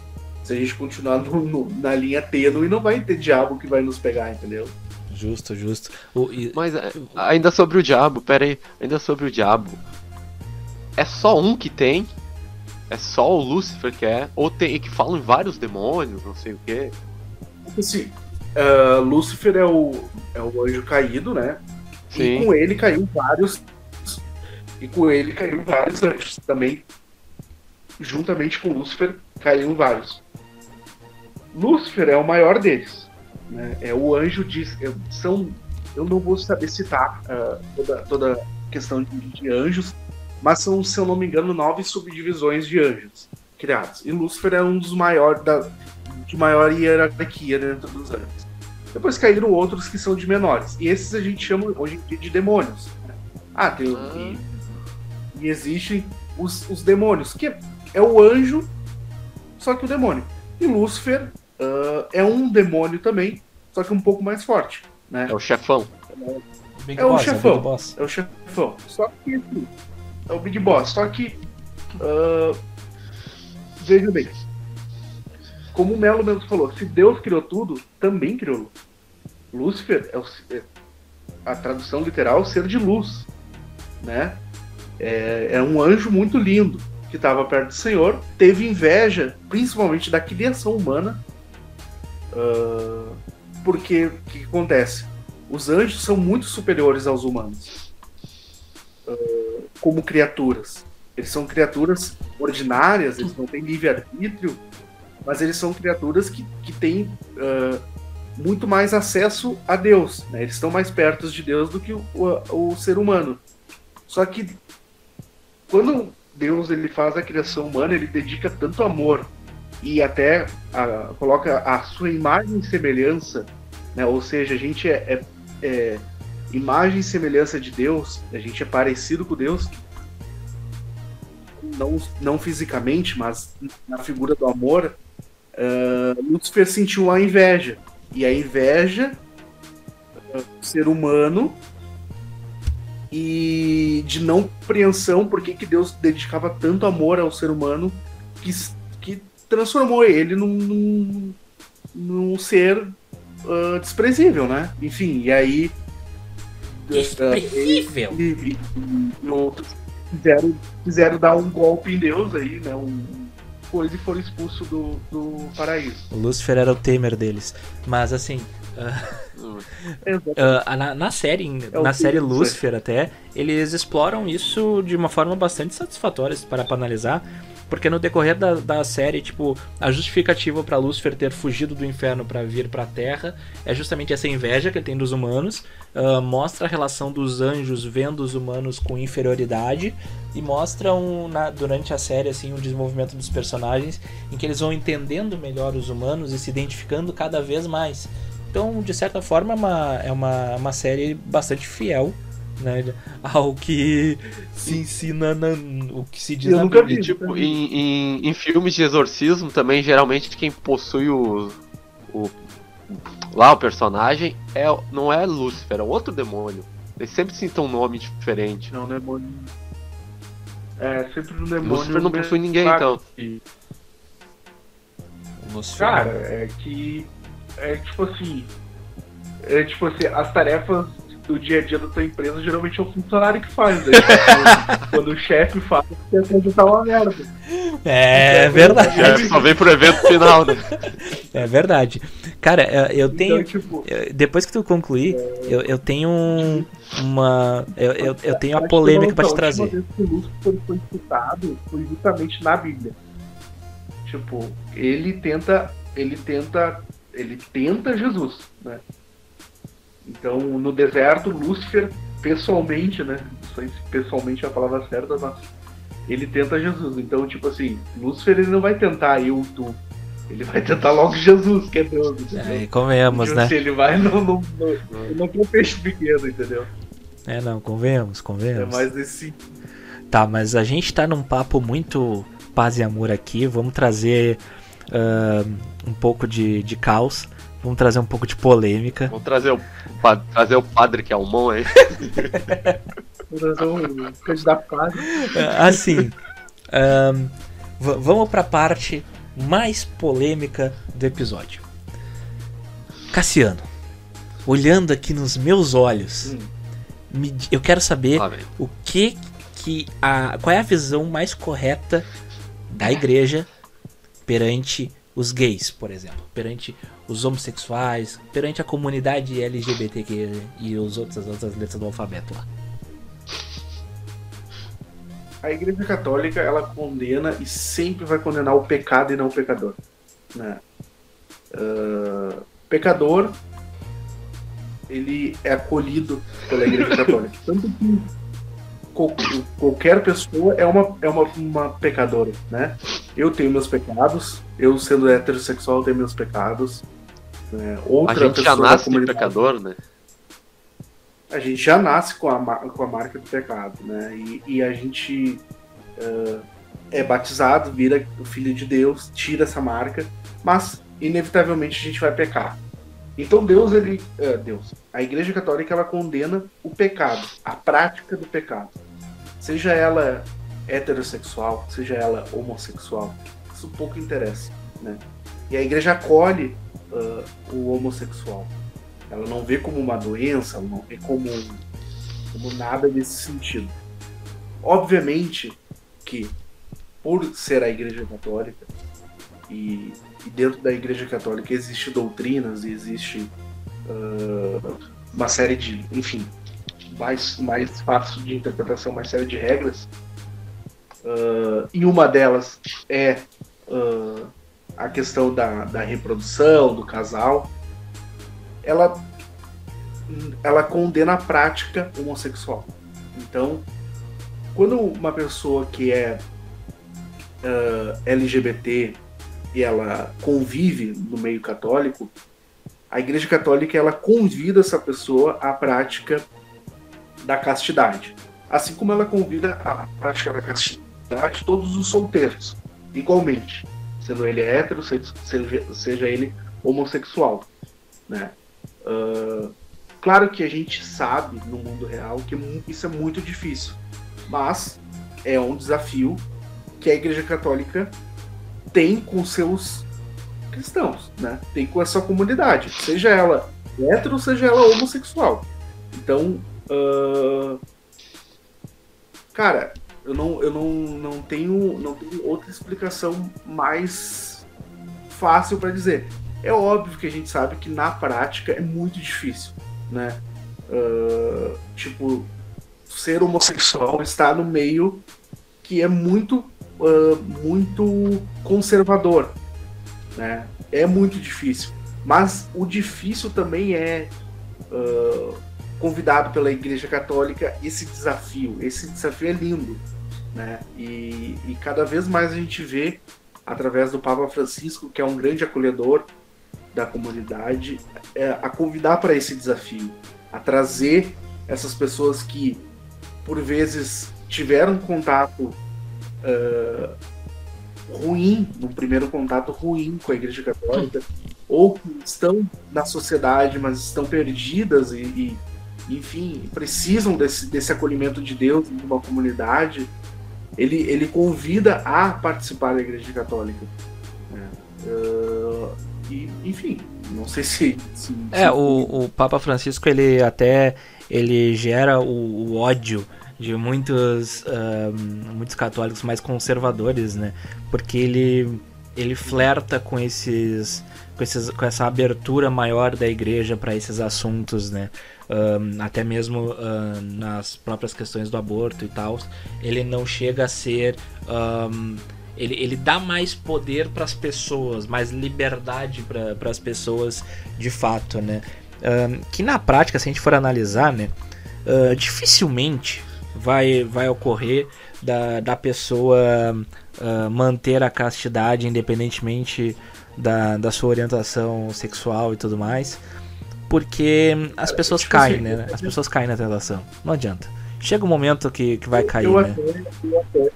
Se a gente continuar no- no- na linha tênue, não vai ter diabo que vai nos pegar, entendeu? Justo, justo. O- e- Mas é, ainda sobre o diabo, pera aí, ainda sobre o diabo. É só um que tem? É só o Lúcifer que é? Ou tem que falam em vários demônios, não sei o quê? Assim, ah, Lúcifer é o, é o anjo caído, né? E Sim. com ele caiu vários. E com ele caiu vários anjos. Também, juntamente com Lúcifer, caíram vários. Lúcifer é o maior deles. Né? É o anjo de. é- São. Eu não vou saber citar ah, toda, toda a questão de, de anjos, mas são, se eu não me engano, nove subdivisões de anjos criados. E Lúcifer é um dos maiores. Da, de maior hierarquia dentro dos anjos. Depois caíram outros que são de menores. E esses a gente chama hoje em dia de demônios. né? Ah, tem o- Ah. e, e existem os, os demônios, que é o anjo, só que o demônio. E Lúcifer ah, é um demônio também, só que um pouco mais forte. Né? É o chefão. Big É o Boss, chefão. É o chefão. Só que assim, é o Big Boss. Só que. ah, veja bem. Como o Melo mesmo falou, se Deus criou tudo, também criou. Lúcifer é, o, é a tradução literal ser de luz. Né? É, é um anjo muito lindo que estava perto do Senhor, teve inveja, principalmente da criação humana. Ah, porque o que, que acontece? Os anjos são muito superiores aos humanos ah, como criaturas. Eles são criaturas ordinárias, eles não têm livre-arbítrio, mas eles são criaturas que, que têm ah, muito mais acesso a Deus. né? Eles estão mais perto de Deus do que o, o- o ser humano. Só que quando Deus ele faz a criação humana, ele dedica tanto amor e até ah, coloca a sua imagem e semelhança, né? ou seja, a gente é, é- é imagem e semelhança de Deus, a gente é parecido com Deus, não, não fisicamente, mas na figura do amor, ah, Lúcifer sentiu a inveja. E a inveja ah, do ser humano e de não compreensão por que, que Deus dedicava tanto amor ao ser humano que transformou ele num, num, num ser ah, desprezível, né? Enfim, e aí. Desprezível. E, e- e outros quiseram, quiseram dar um golpe em Deus aí, né? Um, coisa e foram expulsos do, do paraíso. O Lucifer era o Temer deles. Mas assim, Ah, na, na série, É o na série Lucifer até, eles exploram isso de uma forma bastante satisfatória para pra analisar. Porque no decorrer da, da série, tipo, a justificativa pra Lúcifer ter fugido do inferno pra vir pra Terra é justamente essa inveja que ele tem dos humanos. ah, mostra a relação dos anjos vendo os humanos com inferioridade e mostra um, na- durante a série assim um desenvolvimento dos personagens em que eles vão entendendo melhor os humanos e se identificando cada vez mais. Então, de certa forma, é uma, é uma, uma série bastante fiel né, ao que se ensina, na, o que se diz Eu na nunca. E tipo, em, em, em filmes de exorcismo também, geralmente quem possui o, o lá o personagem é, não é Lúcifer, é outro demônio. Eles sempre citam um nome diferente. Não, demônio. É, sempre um demônio. Lúcifer não possui ninguém, claro, então. que- Lucifer. Cara, é que. É tipo assim. É tipo assim, as tarefas do dia a dia da tua empresa geralmente é o funcionário que faz. Né? Quando- Quando o chefe faz, você acreditar uma merda. É verdade. É, só vem pro evento final, né? É verdade. Cara, é, eu tenho. Então, tipo, Depois que tu concluir, eu, eu tenho um- uma. Eu, eu, eu tenho a polêmica pra te a trazer. última vez que o Lúcifer foi citado foi justamente na Bíblia. Tipo, ele tenta. Ele tenta. Ele tenta Jesus, né? Então, no deserto, Lúcifer, pessoalmente, né? Não sei se pessoalmente é a palavra certa, mas ele tenta Jesus. Então, tipo assim, Lúcifer ele não vai tentar eu, tu. Ele vai tentar logo Jesus, que é Deus, entendeu? É, convenhamos, Tipo né? assim, Ele vai no, ele não quer um peixe pequeno, entendeu? É, não, convenhamos, É convenhamos. mais nesse Tá, mas a gente tá num papo muito paz e amor aqui. Vamos trazer ah, um pouco de, de caos. Vamos trazer um pouco de polêmica. Vamos trazer o, pa- trazer o padre que é o Mon aí. um candidato quase. Ah, Assim, v- vamos pra parte mais polêmica do episódio. Cassiano, olhando aqui nos meus olhos, Hum. me eu quero saber vem. o que que a qual é a visão mais correta da igreja perante os gays, por exemplo, perante os homossexuais, perante a comunidade LGBTQ e os outros, as outras letras do alfabeto lá. A Igreja Católica ela condena e sempre vai condenar o pecado e não o pecador. Né? Ah, pecador ele é acolhido pela Igreja Católica. Tanto que qualquer pessoa é uma, é uma, uma pecadora. Né? Eu tenho meus pecados, eu sendo heterossexual tenho meus pecados. né? A Outra gente já pessoa da nasce comunidade- pecador, né? a gente já nasce com a, com a marca do pecado, né? E, e a gente ah, é batizado, vira o filho de Deus, tira essa marca, mas inevitavelmente a gente vai pecar. Então Deus, ele, ah, Deus, a Igreja Católica ela condena o pecado, a prática do pecado, seja ela heterossexual, seja ela homossexual, isso pouco interessa, né? E a Igreja acolhe ah, o homossexual. Ela não vê como uma doença, não vê como, como nada nesse sentido. Obviamente que, por ser a Igreja Católica, e, e dentro da Igreja Católica existe doutrinas e existe ah, uma série de, enfim, mais, mais fácil de interpretação, uma série de regras, ah, e uma delas é ah, a questão da, da reprodução, do casal, ela, ela condena a prática homossexual. Então, quando uma pessoa que é ah, LGBT e ela convive no meio católico, a Igreja Católica ela convida essa pessoa à prática da castidade, assim como ela convida à prática da castidade todos os solteiros, igualmente, sendo ele hétero, seja, seja ele homossexual, né? Ah, claro que a gente sabe no mundo real que isso é muito difícil, mas é um desafio que a Igreja Católica tem com seus cristãos, né? Tem com a sua comunidade, seja ela hétero, seja ela homossexual. Então, ah, cara, eu não, eu não, não tenho não tenho outra explicação mais fácil para dizer. É óbvio que a gente sabe que na prática é muito difícil, né? Ah, tipo, ser homossexual está no meio que é muito, ah, muito conservador, né? É muito difícil. Mas o difícil também é ah, convidado pela Igreja Católica esse desafio. Esse desafio é lindo, né? E, e cada vez mais a gente vê através do Papa Francisco, que é um grande acolhedor da comunidade, é, a convidar para esse desafio, a trazer essas pessoas que por vezes tiveram contato ah, ruim, no primeiro contato ruim com a Igreja Católica, ou que estão na sociedade, mas estão perdidas e, e enfim, precisam desse, desse acolhimento de Deus em uma comunidade, ele, ele convida a participar da Igreja Católica. né? Uh, e, enfim, não sei se. se É, se- o, o Papa Francisco, ele até ele gera o, o ódio de muitos, ahn, muitos católicos mais conservadores, né? Porque ele, ele flerta com esses, com esses com essa abertura maior da igreja para esses assuntos, né? Até mesmo nas próprias questões do aborto e tal, ele não chega a ser ahn, ele, ele dá mais poder para as pessoas, mais liberdade para as pessoas de fato, né? Que na prática, se a gente for analisar, né? ah, dificilmente vai, vai ocorrer da, da pessoa ah, manter a castidade independentemente da, da sua orientação sexual e tudo mais. Porque as pessoas tipo caem, assim, né? As pessoas caem na tentação. Não adianta. Chega um momento que, que vai cair, eu né? até, eu até-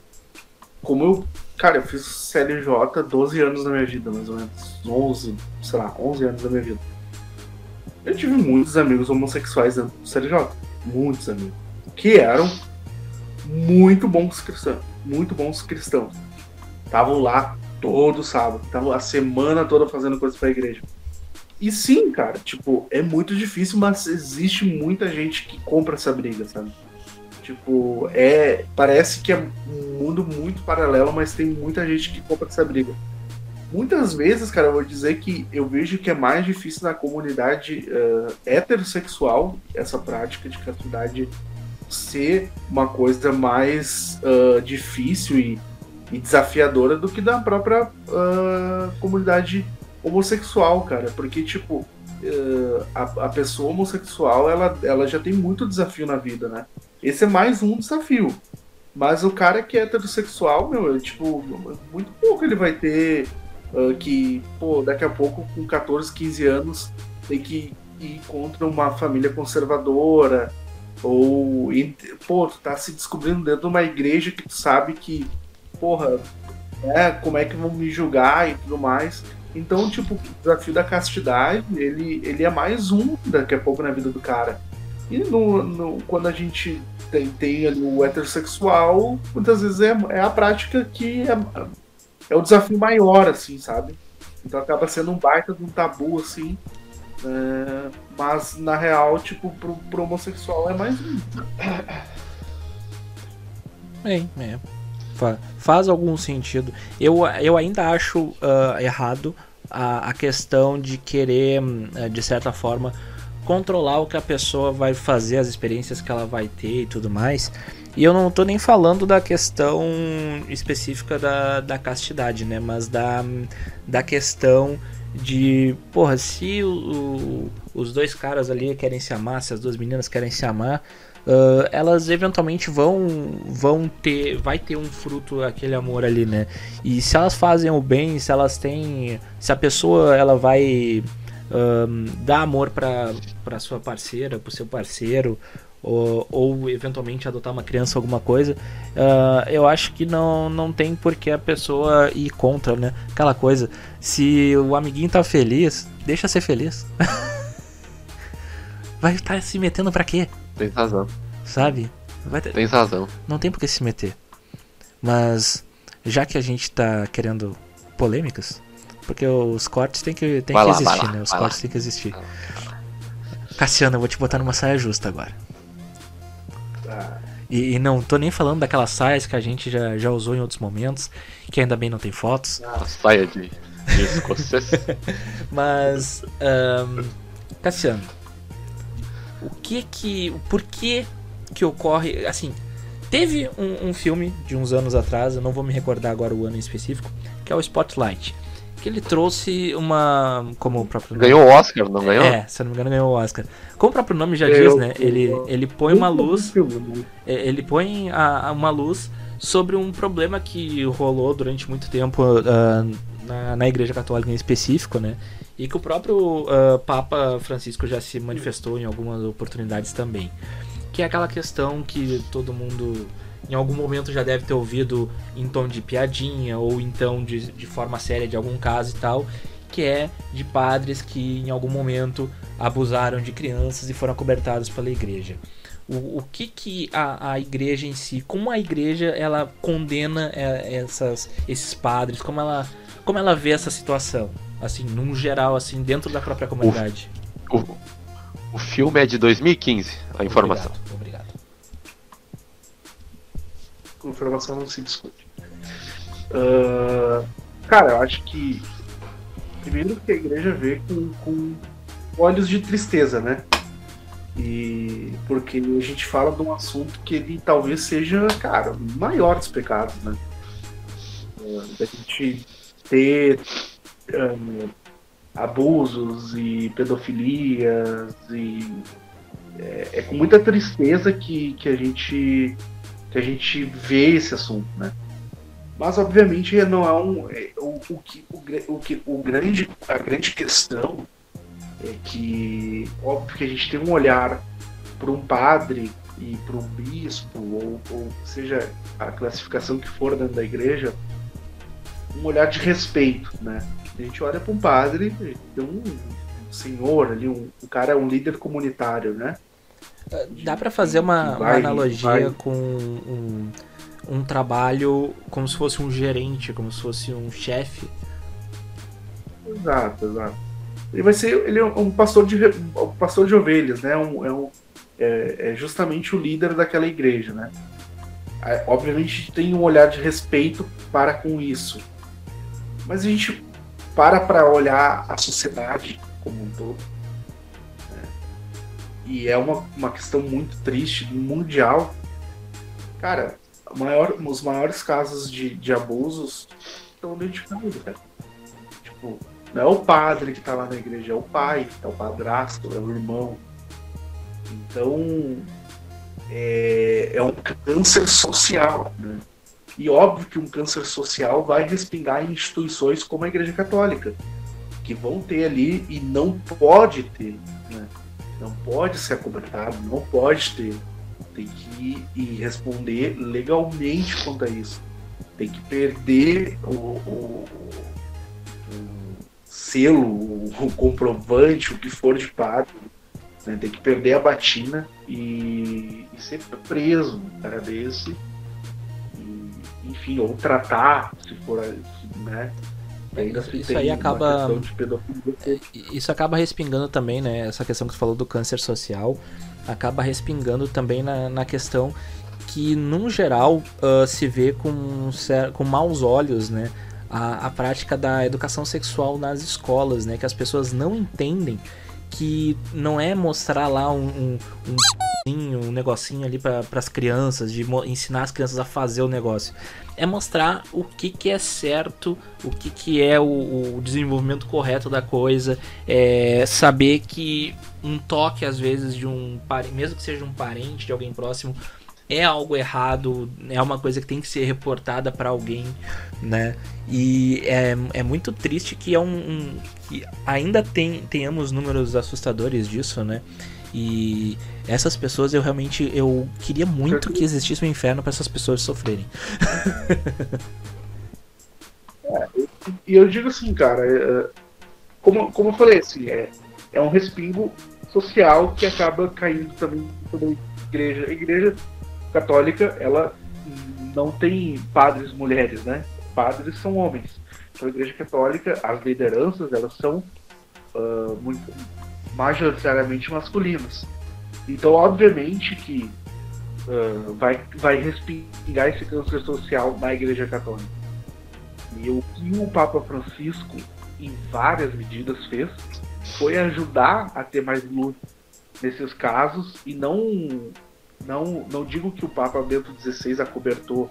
Como eu. Cara, eu fiz CLJ 12 anos da minha vida, mais ou menos. 11, sei lá, 11 anos da minha vida. Eu tive muitos amigos homossexuais dentro do CLJ. Muitos amigos. Que eram muito bons cristãos. Muito bons cristãos. Estavam lá todo sábado. Estavam a semana toda fazendo coisas pra igreja. E sim, cara, tipo, é muito difícil, mas existe muita gente que compra essa briga, sabe? Tipo, é. Parece que é um mundo muito paralelo, mas tem muita gente que compra essa briga. Muitas vezes, cara, eu vou dizer que eu vejo que é mais difícil na comunidade eh, heterossexual essa prática de castidade ser uma coisa mais ah, difícil e, e desafiadora do que da própria ah, comunidade homossexual, cara. Porque, tipo, eh, a, a pessoa homossexual, ela, ela já tem muito desafio na vida, né? Esse é mais um desafio. Mas o cara que é heterossexual, meu, é, tipo, muito pouco ele vai ter ah, que, pô, daqui a pouco, com 14, 15 anos, tem que ir contra uma família conservadora. Ou, pô, tu tá se descobrindo dentro de uma igreja que tu sabe que, porra, né, como é que vão me julgar e tudo mais. Então, tipo, o desafio da castidade, ele, ele é mais um daqui a pouco na vida do cara. E no, no- quando a gente tem, tem ali o heterossexual, muitas vezes é, é a prática que é, é o desafio maior, assim, sabe? Então acaba sendo um baita de um tabu, assim. é, mas na real, tipo, pro, pro homossexual é mais um. Bem, é. Fa- faz algum sentido. Eu, eu ainda acho ah, errado a, a questão de querer, eh, de certa forma, controlar o que a pessoa vai fazer, as experiências que ela vai ter e tudo mais. E eu não tô nem falando da questão específica da, da castidade, né? Mas da, da questão de, porra, se o- o- os dois caras ali querem se amar, se as duas meninas querem se amar, ah, elas eventualmente vão vão ter vai ter um fruto aquele amor ali né? E se elas fazem o bem se elas têm se a pessoa ela vai ahn, dar amor para para sua parceira para seu parceiro ou, ou eventualmente adotar uma criança alguma coisa ah, eu acho que não não tem por que a pessoa ir contra né? Aquela coisa se o amiguinho tá feliz deixa ser feliz vai estar se metendo pra quê Tem razão. sabe? Vai ter- Tem razão. Não tem por que se meter. Mas já que a gente tá querendo polêmicas, porque os cortes tem que, tem Vai que lá, existir, lá, né? Os cortes lá. tem que existir. Cassiano, eu vou te botar numa saia justa agora. Ah, E, e não tô nem falando daquelas saias que a gente já, já usou em outros momentos, que ainda bem não tem fotos. A saia de, de escocês. Mas, ahn, Cassiano, o que que. Por que que ocorre. Assim, teve um, um filme de uns anos atrás, eu não vou me recordar agora o ano em específico, que é o Spotlight. Que ele trouxe uma. Como o próprio nome. Ganhou o Oscar, não ganhou? É, se eu não me engano, ganhou o Oscar. Como o próprio nome já Ganhou diz, né? Ele, ele põe uma luz né? é, ele põe a- a- uma luz sobre um problema que rolou durante muito tempo ah, na, na Igreja Católica em específico, né? E que o próprio ah, Papa Francisco já se manifestou em algumas oportunidades também. Que é aquela questão que todo mundo em algum momento já deve ter ouvido em tom de piadinha ou então de, de forma séria de algum caso e tal, que é de padres que em algum momento abusaram de crianças e foram acobertados pela igreja. O, o que, que a, a igreja em si, como a igreja ela condena é, essas, esses padres, como ela, como ela vê essa situação, assim, num geral, assim, dentro da própria comunidade. O, o filme é de 2015, a informação. Obrigado. obrigado. Com informação não se discute. Ah, cara, eu acho que. Primeiro que a igreja vê com, com olhos de tristeza, né? E porque a gente fala de um assunto que ele talvez seja, cara, o maior dos pecados, né? Ah, da gente ter ah, abusos e pedofilias e é, é com muita tristeza que, que a gente que a gente vê esse assunto, né? Mas obviamente não é um é, o, o que o, o que o grande a grande questão é que óbvio que a gente tem um olhar para um padre e para um bispo ou, ou seja a classificação que for dentro da igreja um olhar de respeito, né? A gente olha para um padre, tem um senhor ali, um, um cara, um líder comunitário, né? Dá pra fazer uma, vai- uma analogia vai- com um, um trabalho como se fosse um gerente, como se fosse um chefe. Exato, exato. Ele vai ser, ele é um pastor de, um pastor de ovelhas, né? Um, é, um, é, é justamente o líder daquela igreja, né? É, Obviamente tem um olhar de respeito para com isso, mas a gente para para olhar a sociedade como um todo, né? e é uma, uma questão muito triste, mundial. Cara, maior, os maiores casos de, de abusos estão dentro de família, cara. Tipo, não é o padre que tá lá na igreja, é o pai, é o padrasto, é o irmão. Então, é, é um câncer social, né? E óbvio que um câncer social vai respingar em instituições como a Igreja Católica, que vão ter ali e não pode ter, né? Não pode ser acobertado, não pode ter. Tem que ir responder legalmente quanto a isso. Tem que perder o, o- o selo, o, comprovante, o que for de padre. né? Tem que perder a batina e, e ser preso, um cara desse. Enfim, ou tratar, se for, né? Ainda se Isso aí acaba- ser Isso acaba respingando também, né? Essa questão que você falou do câncer social, acaba respingando também na, na questão que, num geral, ah, se vê com, com maus olhos, né? A, a prática da educação sexual nas escolas, né? Que as pessoas não entendem que não é mostrar lá um, um, um, um negocinho ali para as crianças, de ensinar as crianças a fazer o negócio. É mostrar o que, que é certo, o que, que é o, o desenvolvimento correto da coisa, é saber que um toque, às vezes, de um mesmo que seja um parente de alguém próximo, é algo errado, é uma coisa que tem que ser reportada para alguém, né? E é, é muito triste que é um, um- que ainda tem, tenhamos números assustadores disso, né? E essas pessoas eu realmente eu queria muito que existisse um inferno para essas pessoas sofrerem. E eu digo assim, cara, é, como, como eu falei, assim, é, é um respingo social que acaba caindo também sobre a igreja. A igreja católica, ela não tem padres mulheres, né? Padres são homens. Então a igreja católica, as lideranças, elas são ah, muito majoritariamente masculinas. Então, obviamente que ah, vai, vai respingar esse câncer social na igreja católica. E o que o Papa Francisco, em várias medidas, fez foi ajudar a ter mais luz nesses casos e não não não digo que o Papa Bento XVI acobertou.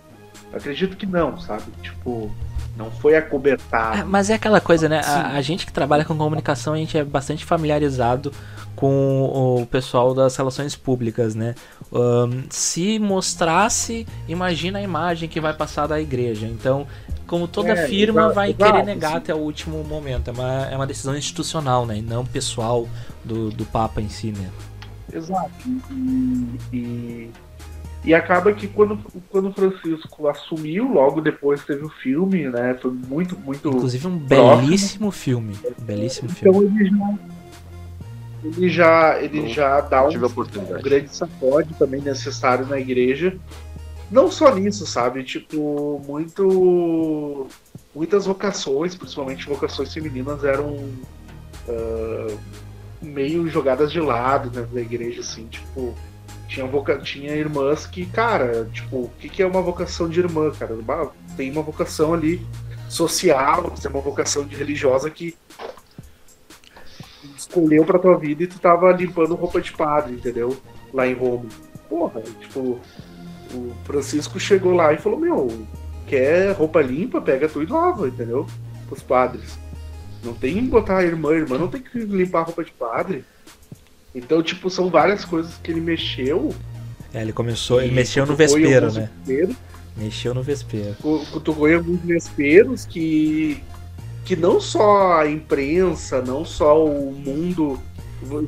Acredito que não, sabe? Tipo, não foi acobertado. mas é aquela coisa, né? A, a gente que trabalha com comunicação, a gente é bastante familiarizado com o pessoal das relações públicas, né? Ahn, se mostrasse, imagina a imagem que vai passar da igreja. Então, como toda É, firma exato, vai exato, querer negar sim. até o último momento. É uma, é uma decisão institucional, né? E não pessoal do, do Papa em si, né? Exato. E, e, E acaba que quando, quando o Francisco assumiu, logo depois teve o filme, né? Foi muito, muito. Inclusive um próximo. belíssimo filme. Um belíssimo filme. Então ele já. Ele já, ele já dá um, um grande sacode também necessário na igreja. Não só nisso, sabe? Tipo, muito. Muitas vocações, principalmente vocações femininas, eram ah, meio jogadas de lado dentro da igreja, assim, tipo. Tinha, voca... tinha irmãs que, cara, tipo, o que, que é uma vocação de irmã, cara? Tem uma vocação ali social, tem uma vocação de religiosa que escolheu pra tua vida e tu tava limpando roupa de padre, entendeu? Lá em Roma. Porra, tipo, o Francisco chegou lá e falou, meu, quer roupa limpa, pega tu e lava, entendeu? Os padres. Não tem que botar a irmã, a irmã não tem que limpar a roupa de padre. Então, tipo, são várias coisas que ele mexeu. É, ele começou, ele e mexeu no vespeiro, né? vespeiros, Mexeu no vespeiro. cu- Cutucou em alguns vesperos que, que não só a imprensa, não só o mundo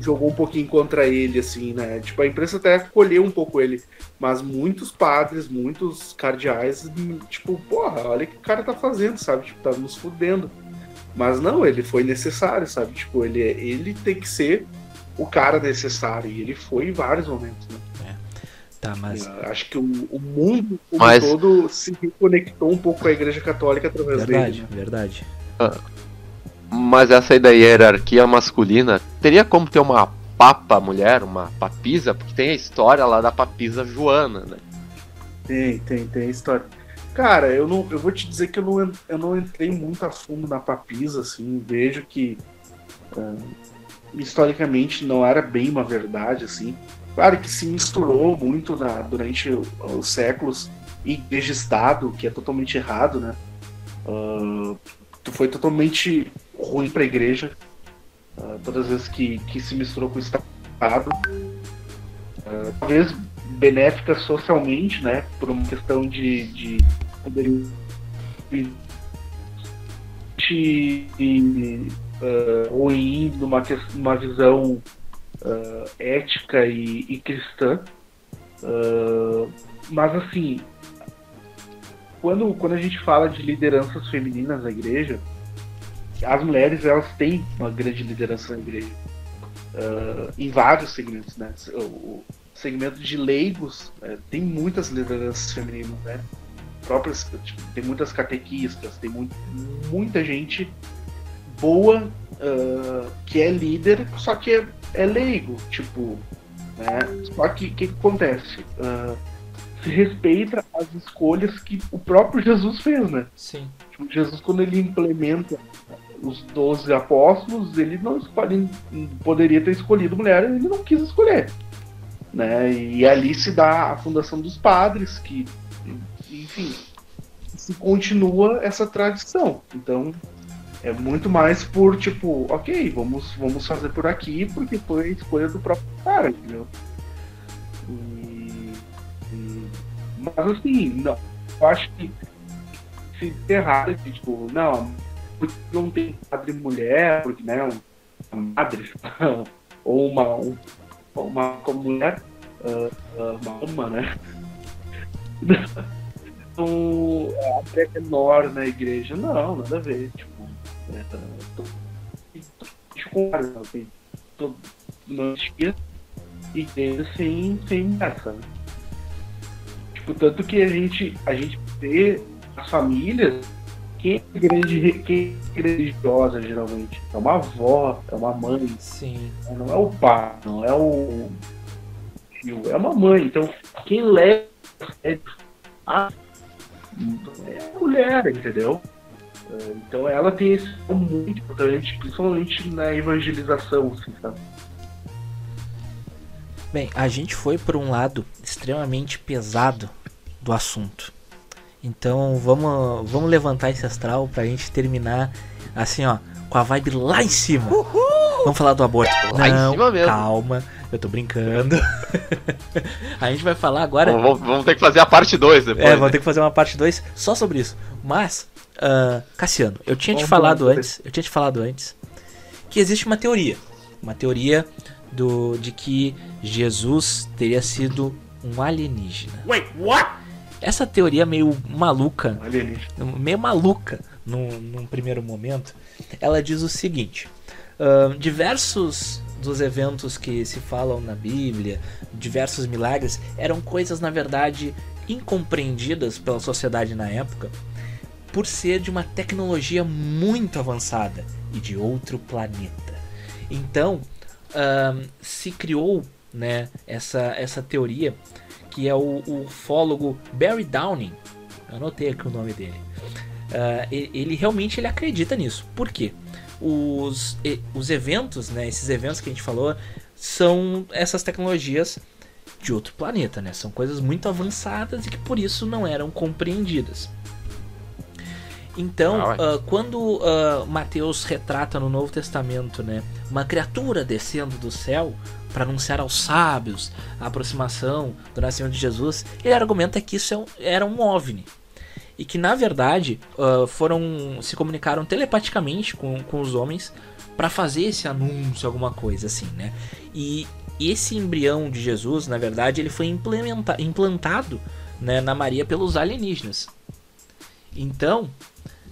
jogou um pouquinho contra ele, assim, né? Tipo, a imprensa até acolheu um pouco ele. Mas muitos padres, muitos cardeais, tipo, porra, olha o que o cara tá fazendo, sabe? Tipo, tá nos fudendo. Mas não, ele foi necessário, sabe? Tipo, ele, ele tem que ser o cara necessário. E ele foi em vários momentos, né? Tá, mas. Eu Acho que o, o mundo como Mas- todo se reconectou um pouco com a Igreja Católica através Verdade, dele. né? verdade. Mas essa aí da hierarquia masculina, teria como ter uma papa mulher, uma papisa? Porque tem a história lá da papisa Joana, né? Tem, tem, tem a história. Cara, eu, não, eu vou te dizer que eu não, eu não entrei muito a fundo na papisa, assim. Vejo que ah, historicamente não era bem uma verdade, assim. Claro que se misturou muito na, durante os séculos igreja Estado, que é totalmente errado, né? Ah, foi totalmente ruim para a igreja. ah, todas as vezes que, que se misturou com o Estado. Ah, talvez benéfica socialmente, né? Por uma questão de, de poderio de, de, ah, ruim numa, numa visão ah, ética e, e cristã. Ah, mas assim, quando, quando a gente fala de lideranças femininas na igreja, as mulheres elas têm uma grande liderança na igreja. Em vários segmentos, né? O, segmento de leigos eh, tem muitas lideranças femininas, né? Próprias, tipo, tem muitas catequistas, tem muito, muita gente boa ah, que é líder, só que é, é leigo, tipo, né? Só que o que, que acontece? Ah, se respeita as escolhas que o próprio Jesus fez, né? Sim. Tipo, Jesus, quando ele implementa os 12 apóstolos, ele não escolhe, poderia ter escolhido mulher, ele não quis escolher. Né? E ali se dá a fundação dos padres, que, enfim, se continua essa tradição. Então, é muito mais por, tipo, ok, vamos, vamos fazer por aqui, porque foi a escolha do próprio cara, entendeu? E, e- mas assim, não, eu acho que se errado de tipo, não, não tem padre mulher, porque né, uma madre ou uma, um- uma como mulher, ah, ah, uma alma, né? Então, a fé é menor na igreja, não, nada a ver, tipo, tô, tem todo não existia igreja sem, sem essa, né? Tipo, tanto que a gente, a gente vê as famílias, quem é grande, quem é religiosa geralmente? É uma avó, é uma mãe, Sim. não é o pai, não é o tio, é uma mãe. Então, quem leva é a, é a mulher, entendeu? Então ela tem esse papel muito importante, principalmente na evangelização, assim, sabe? Bem, a gente foi por um lado extremamente pesado do assunto. Então vamos, vamos levantar esse astral pra gente terminar assim, ó, com a vibe lá em cima. Vamos falar do aborto. Lá em Não, cima mesmo. calma, eu tô brincando. a gente vai falar agora. Vamos, vamos ter que fazer a parte 2 depois. É, né? vamos ter que fazer uma parte 2 só sobre isso. Mas, ah, Cassiano, eu tinha te falado antes, eu tinha te falado antes que existe uma teoria, uma teoria do de que Jesus teria sido um alienígena. Wait, what? Essa teoria meio maluca, Alienígena. meio maluca num, num primeiro momento, ela diz o seguinte: ahn, diversos dos eventos que se falam na Bíblia, diversos milagres, eram coisas na verdade incompreendidas pela sociedade na época por ser de uma tecnologia muito avançada e de outro planeta. Então, ahn, se criou né, essa, essa teoria que é o, o ufólogo Barry Downing. Anotei aqui o nome dele. E- ele realmente ele acredita nisso. Por quê? Os, os eventos, né, esses eventos que a gente falou, são essas tecnologias de outro planeta, né? São coisas muito avançadas e que por isso não eram compreendidas. Então, ah, quando ah, Mateus retrata no Novo Testamento, né, uma criatura descendo do céu para anunciar aos sábios a aproximação do nascimento de Jesus, ele argumenta que isso é era um ovni e que na verdade ah, foram se comunicaram telepaticamente com, com os homens para fazer esse anúncio, alguma coisa assim, né? E esse embrião de Jesus, na verdade, ele foi implantado né, na Maria pelos alienígenas. Então,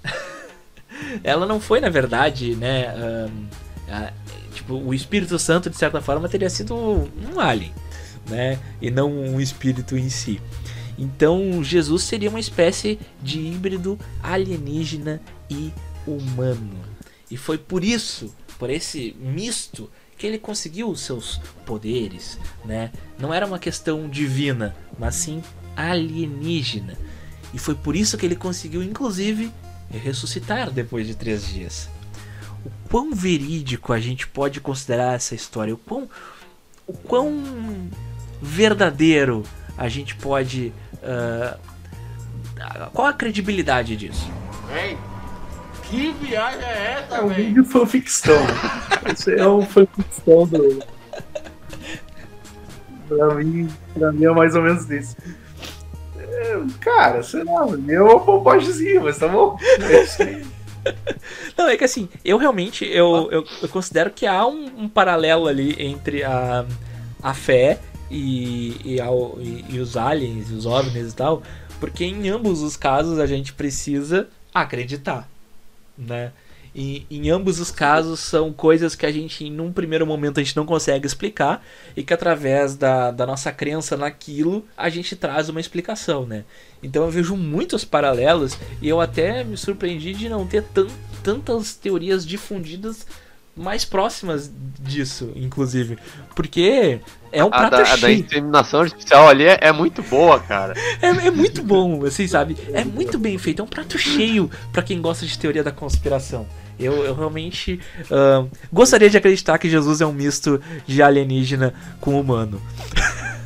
ela não foi, na verdade, né? ahn, a- tipo, o Espírito Santo, de certa forma, teria sido um alien, né? E não um espírito em si. Então, Jesus seria uma espécie de híbrido alienígena e humano. E foi por isso, por esse misto, que ele conseguiu os seus poderes, né? Não era uma questão divina, mas sim alienígena. E foi por isso que ele conseguiu, inclusive, ressuscitar depois de três dias. O quão verídico a gente pode considerar essa história? O quão, o quão verdadeiro a gente pode. ah, qual a credibilidade disso? Ei, que viagem é essa, É um velho? vídeo fanficção. Isso é um fanficção do. Pra mim, pra mim é mais ou menos isso. Cara, sei lá, uma bobagemzinha, mas tá bom. É. Não, é que assim, eu realmente eu, eu, eu considero que há um, um paralelo ali entre a, a fé e, e, ao- e- e os aliens, e os OVNIs e tal, porque em ambos os casos a gente precisa acreditar, né? E em ambos os casos são coisas que a gente, num primeiro momento, a gente não consegue explicar e que através da, da nossa crença naquilo a gente traz uma explicação, né? Então eu vejo muitos paralelos e eu até me surpreendi de não ter tan- tantas teorias difundidas mais próximas disso, inclusive. Porque é um A prato da, a da cheio. inseminação artificial ali é, é muito boa, cara. É, é muito bom, assim, sabe? É muito bem feito. É um prato cheio pra quem gosta de teoria da conspiração. Eu, eu realmente ahn, gostaria de acreditar que Jesus é um misto de alienígena com humano.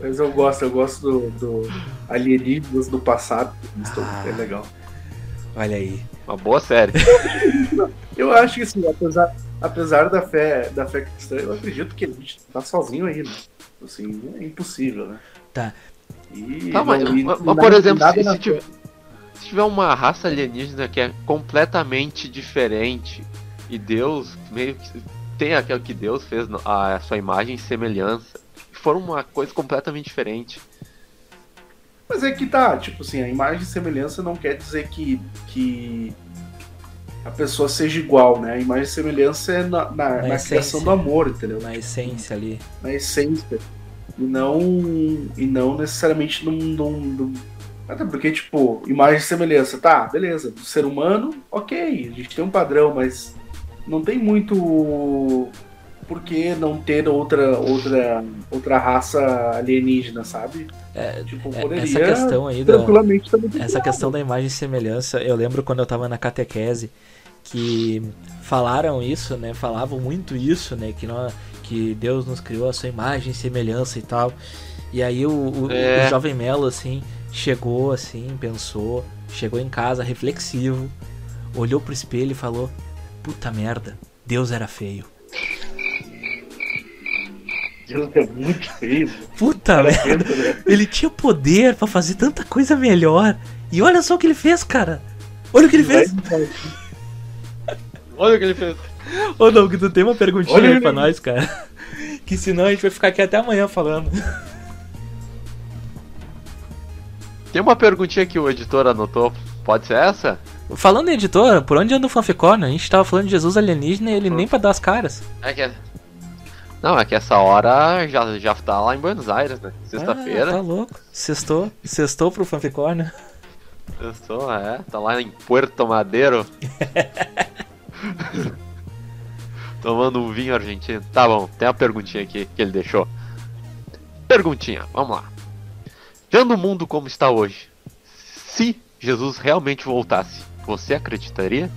Mas eu gosto, eu gosto do, do alienígenas do passado. Isso Ah. É legal. Olha aí. Uma boa série. Eu acho que assim, apesar, apesar da fé da fé cristã, eu acredito que a gente tá sozinho aí, né? Assim, é impossível, né? Tá. E, Tá, mas, e mas, nada- por exemplo, nada se, se tiver, se tiver uma raça alienígena que é completamente diferente e Deus meio que tem aquilo que Deus fez no- a sua imagem e semelhança, for uma coisa completamente diferente. Mas é que tá, tipo assim, a imagem e semelhança não quer dizer que, que a pessoa seja igual, né? A imagem e semelhança é na, na, na essência. criação do amor, entendeu? Na essência ali. Na essência. E não, e não necessariamente num, num, num- Até porque, tipo, imagem e semelhança, tá, beleza. Do ser humano, ok, a gente tem um padrão, mas não tem muito por que não ter outra, outra, outra raça alienígena, sabe? É, tipo, É, poderia Essa questão aí da, tranquilamente essa questão da imagem e semelhança, eu lembro quando eu tava na catequese que falaram isso, né? Falavam muito isso, né? Que, nós, que Deus nos criou a sua imagem e semelhança e tal. E aí o, o- É. o jovem Melo, assim, chegou assim, pensou, chegou em casa reflexivo, olhou pro espelho e falou: Puta merda, Deus era feio. Deus é muito feio. Puta merda. Né? Ele tinha poder pra fazer tanta coisa melhor. E olha só o que ele fez, cara. Olha o que ele fez. Olha o que ele fez. Ô, Doug, tu tem uma perguntinha Olha aí ele. pra nós, cara. Que senão a gente vai ficar aqui até amanhã falando. Tem uma perguntinha que o editor anotou. Pode ser essa? Falando em editor, por onde anda o fanficórnio? A gente tava falando de Jesus alienígena e ele nem pra dar as caras. É que. Não, é que essa hora já, já tá lá em Buenos Aires, né? Ah, Sexta-feira. tá louco. Sextou. Sextou pro fanficórnio. Eu sou, é, tá lá em Puerto Madeiro. Tomando um vinho argentino. Tá bom, tem uma perguntinha aqui que ele deixou. Perguntinha, vamos lá. Vendo o mundo como está hoje, se Jesus realmente voltasse, você acreditaria?